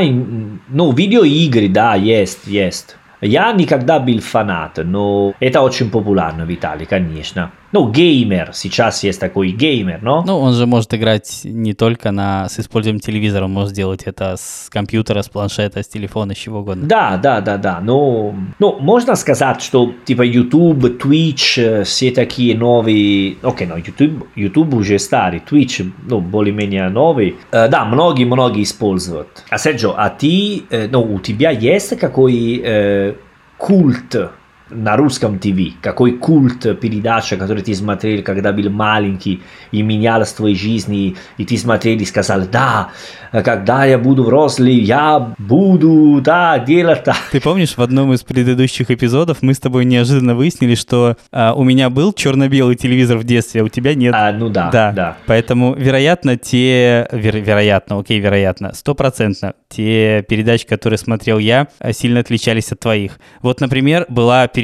ну, видеоигры, да, есть, есть. Я никогда был фанат, но это очень популярно в Италии, конечно. Ну, геймер, сейчас есть такой геймер, но... Ну, он же может играть не только на, с использованием телевизора, он может сделать это с компьютера, с планшета, с телефона, с чего угодно. Да, да, да, да, но... Ну, можно сказать, что типа YouTube, Twitch, все такие новые... Окей, okay, ну, YouTube, YouTube уже старый, Twitch, ну, более-менее новый. Uh, да, многие-многие используют. А Серджо, а ты, uh, ну, у тебя есть какой uh, культ на русском ТВ, какой культ передача, который ты смотрел, когда был маленький, и менялась твоей жизни, и ты смотрел и сказал, да, когда я буду взрослый, я буду, да, делать так. Ты помнишь, в одном из предыдущих эпизодов мы с тобой неожиданно выяснили, что а, у меня был черно-белый телевизор в детстве, а у тебя нет. А, ну да, да. да. Поэтому, вероятно, те, веро- вероятно, окей, вероятно, стопроцентно, те передачи, которые смотрел я, сильно отличались от твоих. Вот, например, была передача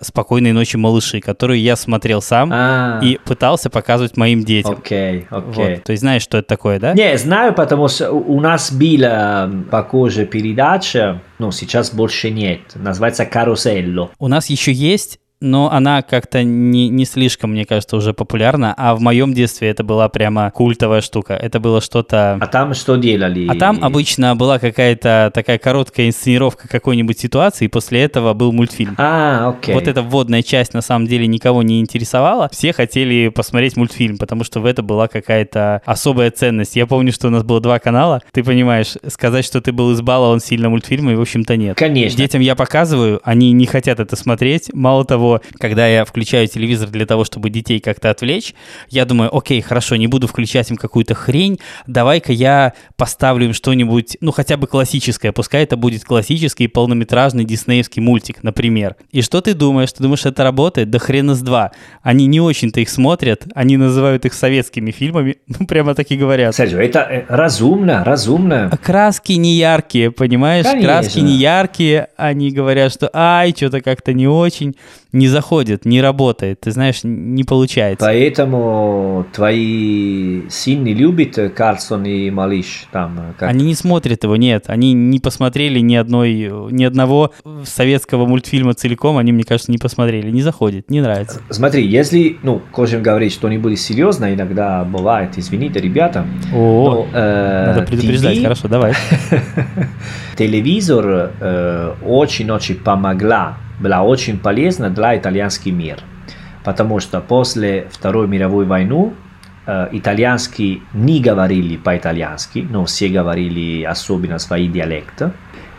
«Спокойной ночи, малыши», которую я смотрел сам а и пытался показывать моим детям. Окей, окей. Вот. То есть знаешь, что это такое, да? Не, знаю, потому что у нас была похожая передача, но сейчас больше нет. Называется «Каруселло». У нас еще есть но она как-то не, не слишком, мне кажется, уже популярна. А в моем детстве это была прямо культовая штука. Это было что-то... А там что делали? А там обычно была какая-то такая короткая инсценировка какой-нибудь ситуации, и после этого был мультфильм. А, окей. Вот эта вводная часть на самом деле никого не интересовала. Все хотели посмотреть мультфильм, потому что в это была какая-то особая ценность. Я помню, что у нас было два канала. Ты понимаешь, сказать, что ты был избалован сильно мультфильмами, в общем-то, нет. Конечно. Детям я показываю, они не хотят это смотреть. Мало того, когда я включаю телевизор для того, чтобы детей как-то отвлечь, я думаю, окей, хорошо, не буду включать им какую-то хрень, давай-ка я поставлю им что-нибудь, ну, хотя бы классическое, пускай это будет классический полнометражный диснеевский мультик, например. И что ты думаешь? Ты думаешь, это работает? Да хрена с два. Они не очень-то их смотрят, они называют их советскими фильмами, *laughs* ну, прямо так и говорят. Серьезно, это э, разумно, разумно. Краски не яркие, понимаешь? Конечно. Краски не яркие, они говорят, что ай, что-то как-то не очень не заходит, не работает, ты знаешь, не получается. Поэтому твои сильны любят Карлсон и Малыш там? Как? Они не смотрят его, нет. Они не посмотрели ни одной, ни одного советского мультфильма целиком, они, мне кажется, не посмотрели. Не заходит, не нравится. Смотри, если, ну, можем говорить что-нибудь серьезно, иногда бывает, извините, ребята. О, но, э, надо предупреждать, TV, хорошо, давай. *laughs* Телевизор э, очень-очень помогла была очень полезна для итальянский мир, потому что после Второй мировой войны э, итальянские не говорили по-итальянски, но все говорили особенно свои диалекты,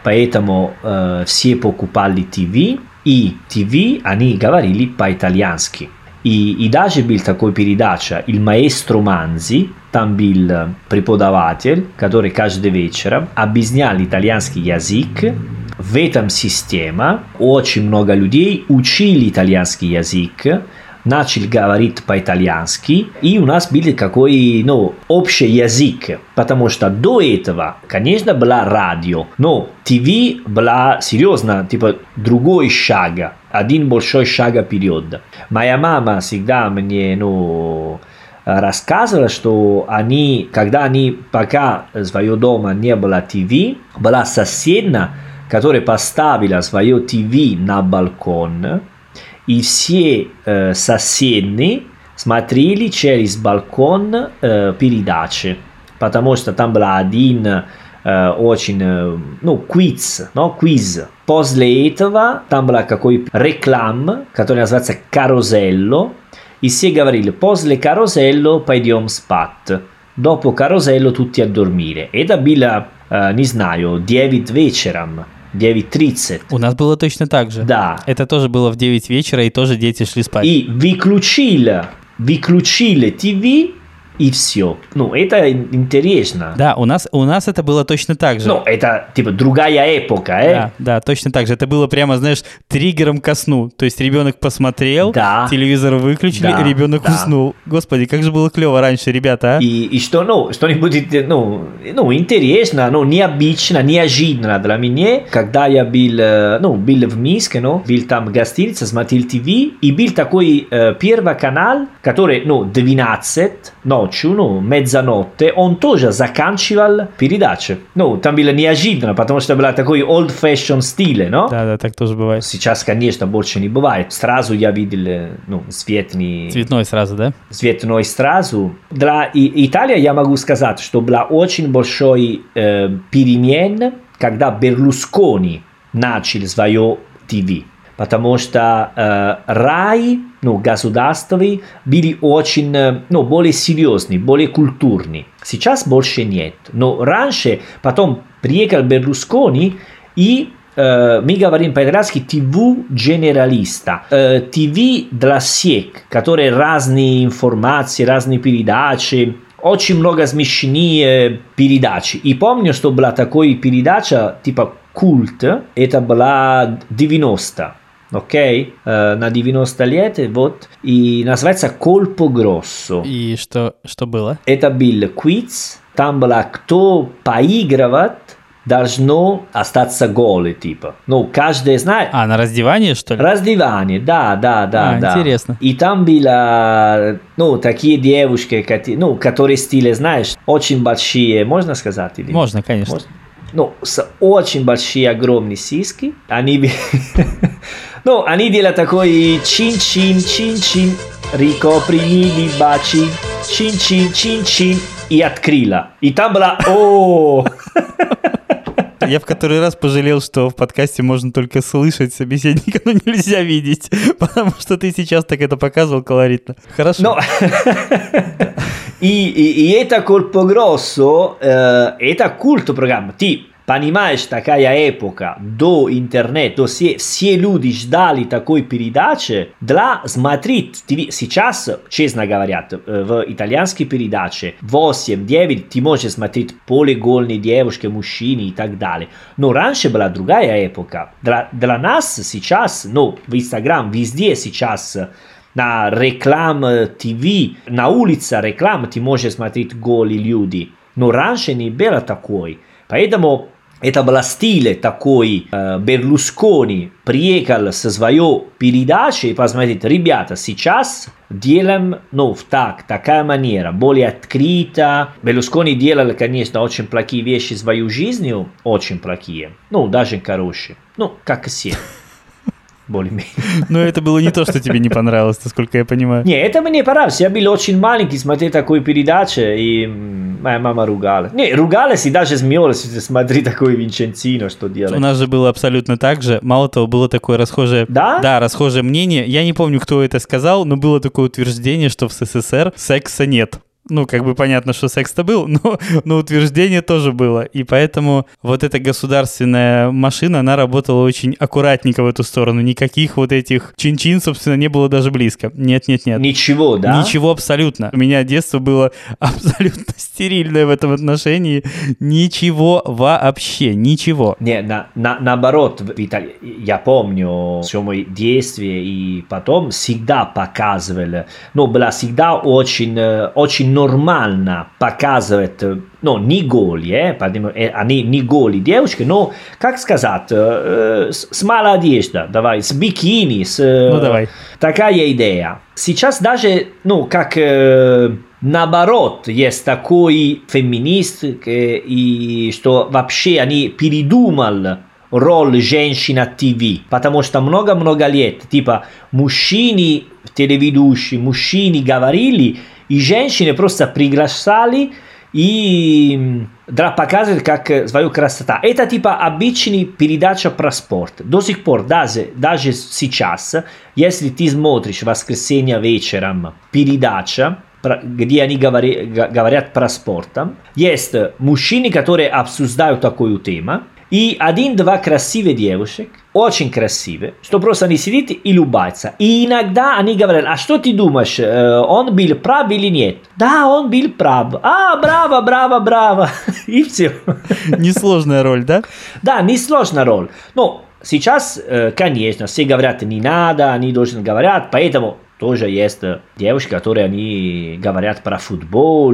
поэтому э, все покупали ТВ, и ТВ они говорили по-итальянски. И, и даже был такой передача «Il maestro Manzi», там был преподаватель, который каждый вечер объяснял итальянский язык в этом системе очень много людей учили итальянский язык, начали говорить по-итальянски, и у нас был какой, ну, общий язык, потому что до этого, конечно, была радио, но ТВ была серьезно, типа, другой шаг, один большой шаг вперед. Моя мама всегда мне, ну, рассказывала, что они, когда они, пока своего дома не было ТВ, была соседна которая поставила свое ТВ на балкон, и все э, соседи смотрели через балкон э, передачи, потому что там был один э, очень, э, ну, квиз, no, квиз. После этого там была какой реклам, который называется «Каруселло», и все говорили «После каруселло пойдем спать». Dopo carosello tutti a dormire. Это было, э, не знаю, 9 вечером. 9.30. У нас было точно так же. Да. Это тоже было в 9 вечера, и тоже дети шли спать. И выключили, выключили ТВ, и все. Ну, это интересно. Да, у нас, у нас это было точно так же. Ну, это, типа, другая эпоха, э? Да, да, точно так же. Это было прямо, знаешь, триггером ко сну. То есть ребенок посмотрел, да. телевизор выключили, да, ребенок да. уснул. Господи, как же было клево раньше, ребята, а? И, и что, ну, что-нибудь, ну, ну, интересно, ну, необычно, неожиданно для меня, когда я был, э, ну, был в Минске, ну, был там гостиница, смотрел ТВ, и был такой э, первый канал, который, ну, 12, no, ну, mezzanotte, он тоже заканчивал передачи. Ну, там было неожиданно, потому что был такой old-fashioned стиле, но... Да, да, так тоже бывает. Сейчас, конечно, больше не бывает. Сразу я видел, ну, цветный... Цветной сразу, да? Цветной сразу. Для Италии я могу сказать, что была очень большой э, перемен, когда Берлускони начал свое ТВ. Потому что э, рай, ну, государственные, были очень, э, ну, более серьезные, более культурные. Сейчас больше нет. Но раньше, потом приехал Берлускони и Uh, мы говорим по-итальянски ТВ генералиста. Uh, ТВ для всех, которые разные информации, разные передачи, очень много смешные передачи. И помню, что была такая передача, типа культ, это была 90 ok? Uh, на 90 лет, вот, и называется «Колпо Гроссо». И что, что было? Это был квиз, там было «Кто поигрывает должно остаться голый, типа. Ну, каждый знает. А, на раздевание, что ли? Раздевание, да, да, да, а, да. Интересно. И там было, ну, такие девушки, ну, которые стили, знаешь, очень большие, можно сказать? Или? Можно, конечно. Можно? Ну, с очень большие, огромные сиськи. Они... Ну, они делают такой чин-чин, чин-чин, рикопри di baci, чин-чин, чин-чин, и открыла. И там была, о Я в который раз пожалел, что в подкасте можно только слышать собеседника, но нельзя видеть, *laughs* потому что ты сейчас так это показывал колоритно. Хорошо. Но... *laughs* и, и, и это Colpo Grosso, э, это культ программа. Ты понимаешь, такая эпоха до интернета, все, все люди ждали такой передачи для смотреть. Сейчас, честно говоря, в итальянской передаче 8-9 ты можешь смотреть полигольные девушки, мужчины и так далее. Но раньше была другая эпоха. Для, для нас сейчас, ну, в Инстаграм, везде сейчас на реклам ТВ, на улице реклам ты можешь смотреть голые люди. Но раньше не было такой. Поэтому это был стиль такой э, Берлускони приехал со своей передачей и посмотреть, ребята, сейчас делаем, ну, в так, такая манера, более открыто. Берлускони делал, конечно, очень плохие вещи свою жизнью, очень плохие, ну, даже хорошие, ну, как все более-менее. *laughs* Но это было не то, что тебе не понравилось, насколько я понимаю. Не, это мне понравилось. Я был очень маленький, смотрел такую передачу, и моя мама ругала. Не, ругалась и даже смеялась, смотри, такой Винченцино, что делает. У нас же было абсолютно так же. Мало того, было такое расхожее... Да? Да, расхожее мнение. Я не помню, кто это сказал, но было такое утверждение, что в СССР секса нет ну, как бы понятно, что секс-то был, *laughs* но, но утверждение тоже было. И поэтому вот эта государственная машина, она работала очень аккуратненько в эту сторону. Никаких вот этих чин-чин, собственно, не было даже близко. Нет-нет-нет. Ничего, да? Ничего абсолютно. У меня детство было *laughs* абсолютно стерильное в этом отношении. Ничего вообще, ничего. Не, на, на, наоборот, Виталий, я помню все мои действия и потом всегда показывали, ну, было всегда очень, э, очень нормально показывать, ну, не голи, э, они не голи девушки, но, как сказать, э, с, с малой одеждой, давай, с бикини, с... Ну, давай. Такая идея. Сейчас даже, ну, как... Э, наоборот, есть такой феминист, и что вообще они передумали роль женщина ТВ, потому что много-много лет, типа, мужчины, телеведущие, мужчины говорили, и женщины просто приглашали и да, показывать как свою красоту. Это типа обычный передача про спорт. До сих пор, даже, даже сейчас, если ты смотришь в воскресенье вечером передача, где они говори, говорят про спорт, есть мужчины, которые обсуждают такую тему, и один-два красивые девушек, очень красивые, что просто они сидят и любуются. И иногда они говорят, а что ты думаешь, он был прав или нет? Да, он был прав. А, браво, браво, браво. *laughs* И все. Несложная роль, да? Да, несложная роль. Но сейчас, конечно, все говорят, не надо, они должны говорят, поэтому тоже есть девушки, которые они говорят про футбол.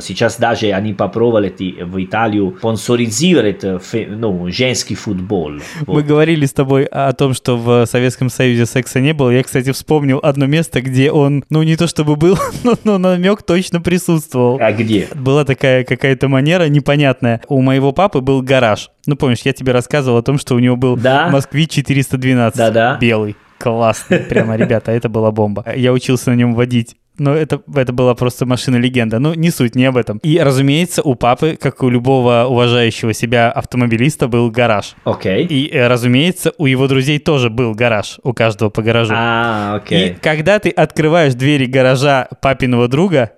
Сейчас даже они попробовали в Италию спонсоризировать ну, женский футбол. Мы говорили с тобой о том, что в Советском Союзе секса не было. Я, кстати, вспомнил одно место, где он, ну не то чтобы был, *laughs* но, но намек точно присутствовал. А где? Была такая какая-то манера непонятная. У моего папы был гараж. Ну, помнишь, я тебе рассказывал о том, что у него был да? Москвич 412 Да-да. белый. Классный, прямо, ребята, это была бомба. Я учился на нем водить. Но это, это была просто машина-легенда. Ну, не суть, не об этом. И, разумеется, у папы, как у любого уважающего себя автомобилиста, был гараж. Окей. Okay. И, э, разумеется, у его друзей тоже был гараж. У каждого по гаражу. А, окей. Okay. И когда ты открываешь двери гаража папиного друга,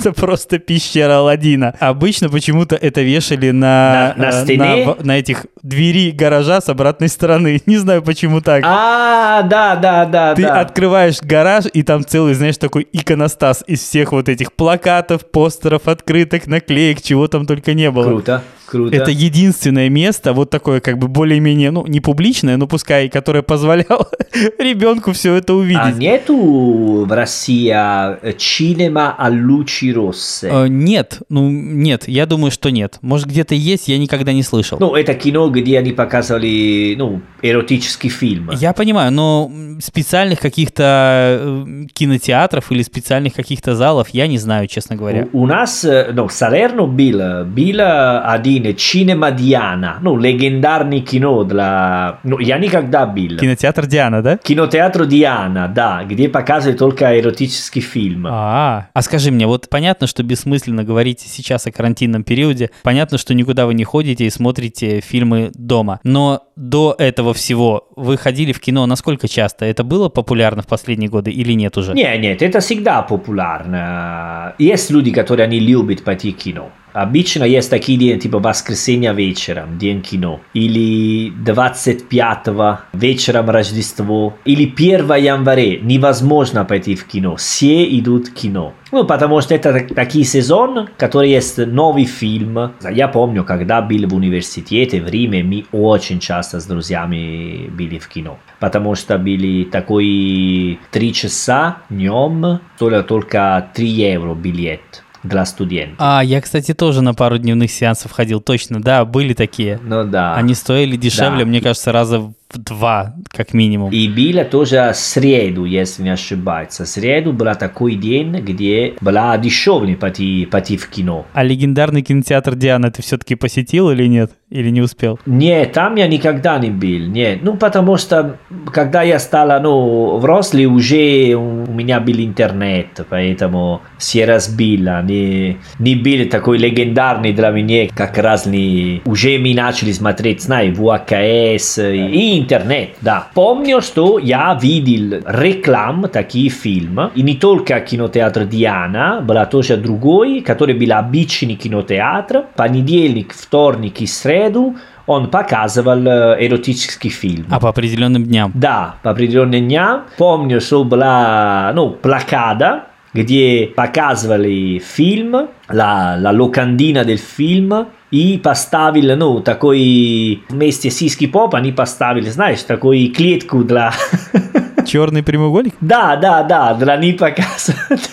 это просто пещера Алладина. Обычно почему-то это вешали на, на, на э, стене? На, на этих двери гаража с обратной стороны. *laughs* Не знаю, почему так. А, да, да, да. Ты да. открываешь гараж, и там целый, знаешь, такой иконостас из всех вот этих плакатов, постеров, открыток, наклеек, чего там только не было. Круто. Круто. Это единственное место, вот такое как бы более-менее, ну, не публичное, но пускай, которое позволяло *laughs* ребенку все это увидеть. А нету в России cinema a luci rosse? Э, нет, ну, нет, я думаю, что нет. Может, где-то есть, я никогда не слышал. Ну, это кино, где они показывали, ну, эротический фильм. Я понимаю, но специальных каких-то э, кинотеатров или специальных каких-то залов я не знаю, честно говоря. У, у нас, ну, Салерно был, был один картины «Cinema Диана», ну, легендарный кино для... Ну, я никогда был. Кинотеатр Диана, да? Кинотеатр Диана, да, где показывают только эротический фильм. А, а скажи мне, вот понятно, что бессмысленно говорить сейчас о карантинном периоде, понятно, что никуда вы не ходите и смотрите фильмы дома, но до этого всего вы ходили в кино насколько часто? Это было популярно в последние годы или нет уже? Нет, нет, это всегда популярно. Есть люди, которые они любят пойти в кино. Обычно есть такие дни, типа воскресенье вечером, день кино, или 25 вечером Рождество, или 1 января, невозможно пойти в кино, все идут в кино. Ну, потому что это такой сезон, который есть новый фильм. Я помню, когда был в университете в Риме, мы очень часто с друзьями были в кино. Потому что были такой три часа днем, только, только 3 евро билет для студентов. А, я, кстати, тоже на пару дневных сеансов ходил, точно, да, были такие. Ну да. Они стоили дешевле, да. мне кажется, раза в два, как минимум. И было тоже среду, если не ошибаюсь. Среду была такой день, где была дешевле пойти, пойти в кино. А легендарный кинотеатр Диана ты все-таки посетил или нет? Или не успел? Нет, там я никогда не был. Нет, ну потому что когда я стала, ну, взрослый, уже у меня был интернет, поэтому все разбило. Не, не был такой легендарный для меня, как разные. Уже мы начали смотреть, знаешь, ВКС и интернет, да. Помню, что я видел реклам таких фильмов, и не только кинотеатр Диана, была тоже другой, который был обычный кинотеатр, понедельник, вторник и среду, он показывал эротический фильм. А по определенным дням? Да, по определенным дням. Помню, что была, ну, плакада, где показывали фильм, la, la locandina del фильм, и поставили, ну, такой вместе с Иски Поп, они поставили, знаешь, такой клетку для... Черный прямоугольник? Да, да, да, для них показывать.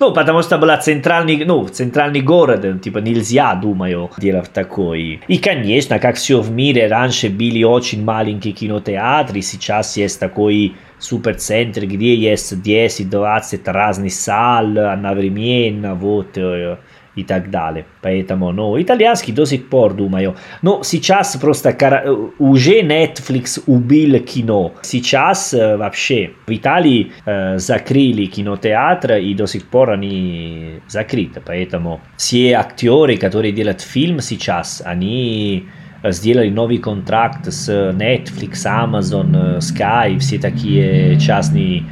Ну, потому что была центральный, ну, центральный город, типа нельзя, думаю, делать такой. И, конечно, как все в мире, раньше были очень маленькие кинотеатры, сейчас есть такой суперцентр, где есть 10-20 разных зал одновременно, вот, и так далее. Поэтому, ну, итальянский до сих пор, думаю. Но сейчас просто уже Netflix убил кино. Сейчас вообще в Италии э, закрыли кинотеатры и до сих пор они закрыты. Поэтому все актеры, которые делают фильм сейчас, они сделали новый контракт с Netflix, Amazon, Sky, все такие частные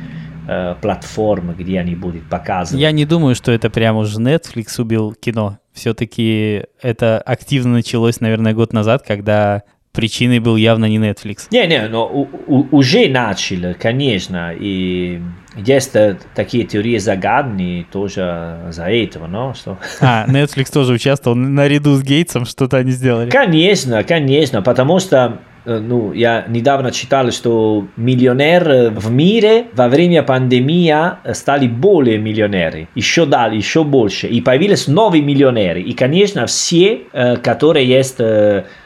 э, платформы, где они будут показывать. Я не думаю, что это прямо уже Netflix убил кино. Все-таки это активно началось, наверное, год назад, когда причиной был явно не Netflix. Не-не, но у, у, уже начал, конечно, и есть такие теории загадные тоже за этого, но что... А, Netflix тоже участвовал наряду с Гейтсом, что-то они сделали. Конечно, конечно, потому что ну, я недавно читал, что миллионер в мире во время пандемии стали более миллионеры, еще дали, еще больше, и появились новые миллионеры, и, конечно, все, которые есть,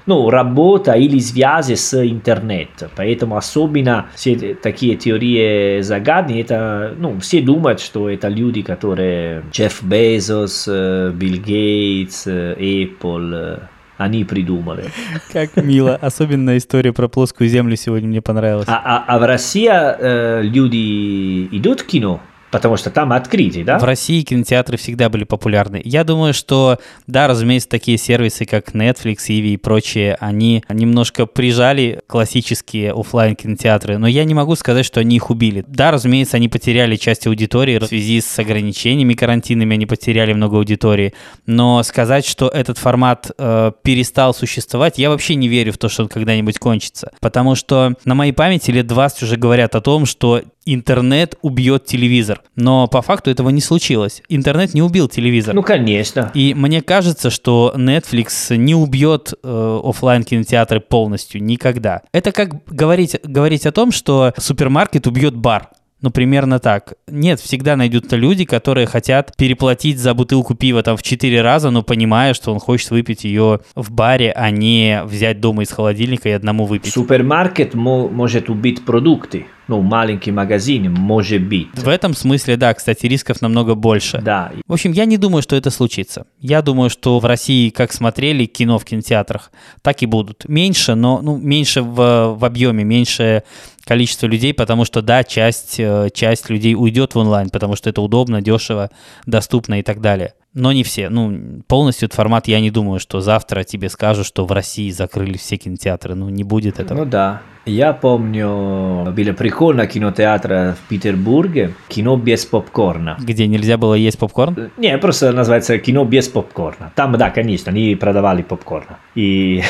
ну, работа или связи с интернетом, поэтому особенно все такие теории загадные, это, ну, все думают, что это люди, которые Джефф Безос, Билл Гейтс, Apple, они придумали. Как мило. Особенно история про плоскую землю сегодня мне понравилась. А, а, а в России э, люди идут в кино? Потому что там открытый, да? В России кинотеатры всегда были популярны. Я думаю, что, да, разумеется, такие сервисы, как Netflix, Иви и прочие, они немножко прижали классические офлайн кинотеатры, но я не могу сказать, что они их убили. Да, разумеется, они потеряли часть аудитории в связи с ограничениями карантинами, они потеряли много аудитории, но сказать, что этот формат э, перестал существовать, я вообще не верю в то, что он когда-нибудь кончится. Потому что на моей памяти лет 20 уже говорят о том, что интернет убьет телевизор. Но по факту этого не случилось. Интернет не убил телевизор. Ну, конечно. И мне кажется, что Netflix не убьет э, офлайн кинотеатры полностью никогда. Это как говорить, говорить о том, что супермаркет убьет бар. Ну, примерно так. Нет, всегда найдутся люди, которые хотят переплатить за бутылку пива там в 4 раза, но понимая, что он хочет выпить ее в баре, а не взять дома из холодильника и одному выпить. Супермаркет может убить продукты ну, маленький магазин, может быть. В этом смысле, да, кстати, рисков намного больше. Да. В общем, я не думаю, что это случится. Я думаю, что в России как смотрели кино в кинотеатрах, так и будут. Меньше, но ну, меньше в, в объеме, меньше количество людей, потому что, да, часть, э, часть людей уйдет в онлайн, потому что это удобно, дешево, доступно и так далее но не все. Ну, полностью этот формат, я не думаю, что завтра тебе скажут, что в России закрыли все кинотеатры. Ну, не будет этого. Ну да. Я помню, было прикольно кинотеатр в Петербурге, кино без попкорна. Где нельзя было есть попкорн? Не, просто называется кино без попкорна. Там, да, конечно, они продавали попкорн. И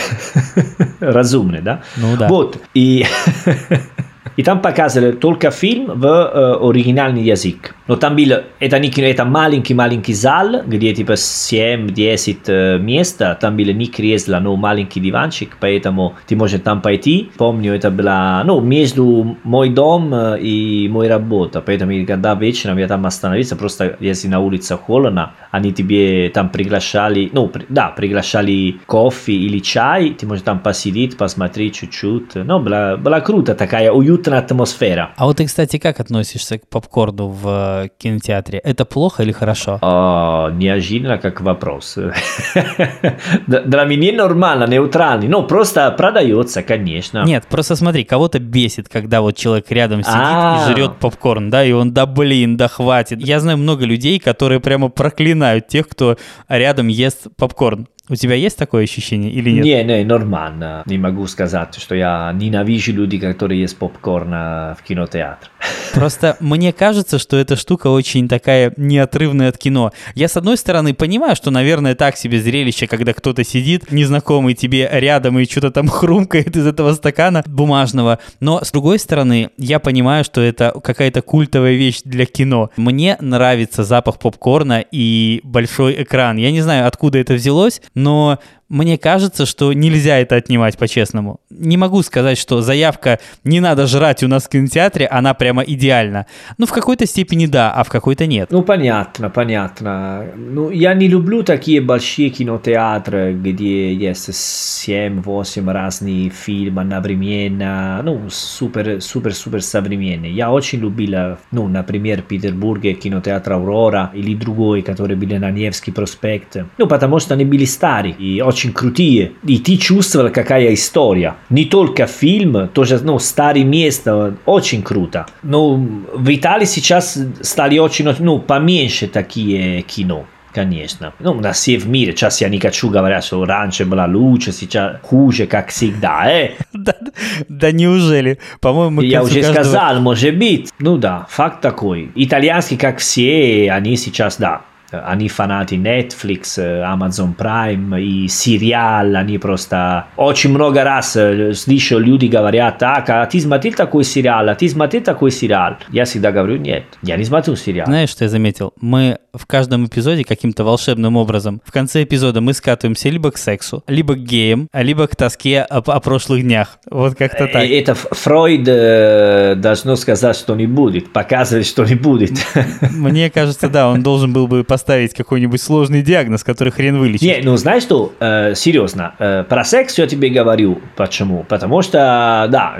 *laughs* разумно, да? Ну да. Вот, и *laughs* И там показывали только фильм в э, оригинальный язык. Но там был, это, не это маленький-маленький зал, где типа 7-10 э, мест, там были не кресла, но маленький диванчик, поэтому ты можешь там пойти. Помню, это было, ну, между мой дом и мой работа, поэтому когда вечером я там остановился, просто если на улице холодно, они тебе там приглашали, ну, при, да, приглашали кофе или чай, ты можешь там посидеть, посмотреть чуть-чуть. Ну, была, была круто, такая уютная атмосфера. А вот ты, кстати, как относишься к попкорну в кинотеатре? Это плохо или хорошо? О, неожиданно как вопрос. *laughs* Для меня нормально, нейтральный. Ну, просто продается, конечно. Нет, просто смотри, кого-то бесит, когда вот человек рядом сидит и жрет попкорн, да, и он, да блин, да хватит. Я знаю много людей, которые прямо проклинают тех, кто рядом ест попкорн. У тебя есть такое ощущение или нет? Не, не, нормально. Не могу сказать, что я ненавижу людей, которые есть попкорн в кинотеатре. *laughs* Просто мне кажется, что эта штука очень такая неотрывная от кино. Я, с одной стороны, понимаю, что, наверное, так себе зрелище, когда кто-то сидит, незнакомый тебе рядом и что-то там *laughs* хрумкает из этого стакана бумажного. Но, с другой стороны, я понимаю, что это какая-то культовая вещь для кино. Мне нравится запах попкорна и большой экран. Я не знаю, откуда это взялось, но мне кажется, что нельзя это отнимать по-честному. Не могу сказать, что заявка «не надо жрать у нас в кинотеатре», она прямо идеальна. Ну, в какой-то степени да, а в какой-то нет. Ну, понятно, понятно. Ну, я не люблю такие большие кинотеатры, где есть 7-8 разных фильмов одновременно. Ну, супер, супер, супер современные. Я очень любил, ну, например, в Петербурге кинотеатр «Аврора» или другой, который был на Невский проспект. Ну, потому что они были старые и очень очень крутые. И ты чувствовал, какая история. Не только фильм, тоже ну, старые места, очень круто. Но в Италии сейчас стали очень, ну, поменьше такие кино. Конечно. Ну, на все в мире. Сейчас я не хочу говорить, что раньше была лучше, сейчас хуже, как всегда, э? *laughs* да, да неужели? По-моему, Я уже каждого... сказал, может быть. Ну да, факт такой. Итальянский, как все, они сейчас, да, они фанаты Netflix, Amazon Prime и сериал, они просто очень много раз слышу люди говорят, так, а ты смотрел такой сериал, а ты смотрел такой сериал? Я всегда говорю, нет, я не смотрю сериал. Знаешь, что я заметил? Мы в каждом эпизоде каким-то волшебным образом, в конце эпизода мы скатываемся либо к сексу, либо к геям, либо к тоске о, о прошлых днях. Вот как-то так. Это Фройд э, должно сказать, что не будет, показывать, что не будет. Мне кажется, да, он должен был бы поставить какой-нибудь сложный диагноз, который хрен вылечит. Не, ну знаешь что, э, серьезно, э, про секс я тебе говорю. Почему? Потому что, да,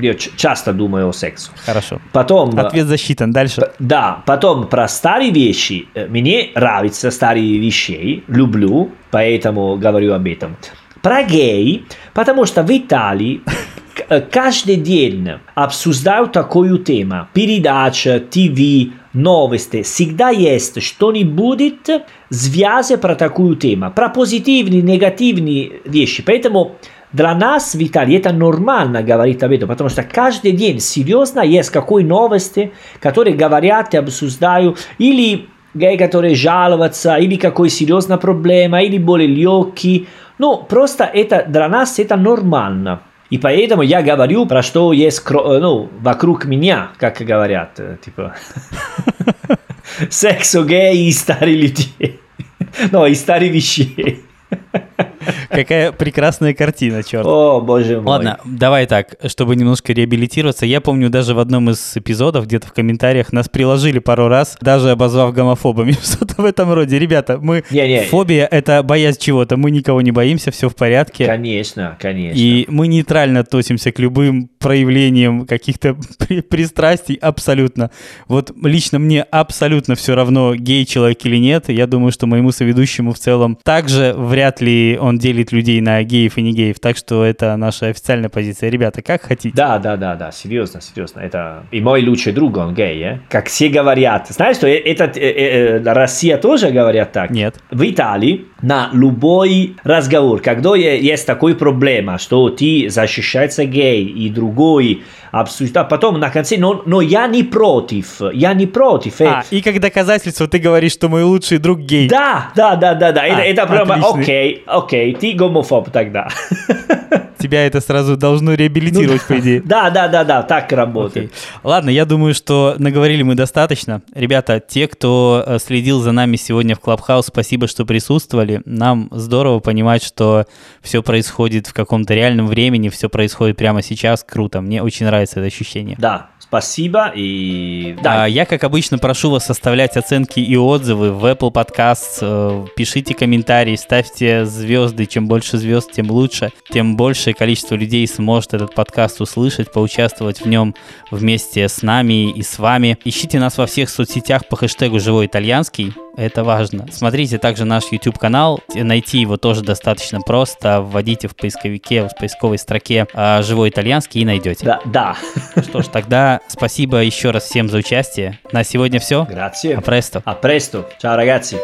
я часто думаю о сексе. Хорошо. Потом... Ответ засчитан. Дальше. Да, потом про старые вещи. Мне нравятся старые вещи, люблю, поэтому говорю об этом. Про гей, потому что в Италии каждый день обсуждают такую тему. Передача, ТВ, новости. Всегда есть что-нибудь связи про такую тему. Про позитивные, негативные вещи. Поэтому для нас в Италии это нормально говорить об этом, потому что каждый день серьезно есть какой новости, которые говорят и обсуждают, или гей, которые жалуются, или какой серьезная проблема, или боли легкие. Ну, просто это для нас это нормально. И поэтому я говорю про что есть ну, вокруг меня, как говорят, типа *laughs* сексу гей и старые люди. *laughs* Ну, и старые вещи. *laughs* Какая прекрасная картина, черт. О, боже мой. Ладно, давай так, чтобы немножко реабилитироваться. Я помню, даже в одном из эпизодов, где-то в комментариях, нас приложили пару раз, даже обозвав гомофобами. *laughs* Что-то в этом роде. Ребята, мы... Не, не. Фобия — это боязнь чего-то. Мы никого не боимся, все в порядке. Конечно, конечно. И мы нейтрально относимся к любым проявлениям каких-то *laughs* пристрастий абсолютно. Вот лично мне абсолютно все равно, гей человек или нет. Я думаю, что моему соведущему в целом также вряд ли он делит людей на геев и не геев, так что это наша официальная позиция. Ребята, как хотите. Да, да, да, да, серьезно, серьезно. Это и мой лучший друг, он гей, э? как все говорят. Знаешь, что это э, э, э, Россия тоже говорят так? Нет. В Италии на любой разговор, когда есть такой проблема, что ты защищается гей и другой обсуждать. Потом на конце, но, но я не против, я не против. Э. А, и как доказательство ты говоришь, что мой лучший друг гей. Да, да, да, да, да. А, это, это прямо, окей, окей, ты гомофоб тогда. *laughs* Тебя это сразу должно реабилитировать, ну, по идее. *laughs* Да, да, да, да, так работает. Okay. Ладно, я думаю, что наговорили мы достаточно. Ребята, те, кто э, следил за нами сегодня в Клабхаус, спасибо, что присутствовали. Нам здорово понимать, что все происходит в каком-то реальном времени, все происходит прямо сейчас. Круто, мне очень нравится это ощущение. Да, спасибо. И да. А, я, как обычно, прошу вас составлять оценки и отзывы в Apple Podcasts. Э, пишите комментарии, ставьте звезды. Чем больше звезд, тем лучше. Тем большее количество людей сможет этот подкаст услышать, поучаствовать в нем вместе с нами и с вами. Ищите нас во всех соцсетях по хэштегу «Живой итальянский». Это важно. Смотрите также наш YouTube-канал. Найти его тоже достаточно просто. Вводите в поисковике, в поисковой строке а, «Живой итальянский» и найдете. Да, да. Что ж, тогда спасибо еще раз всем за участие. На сегодня все. Grazie. А престо. А престо. Ciao, ragazzi.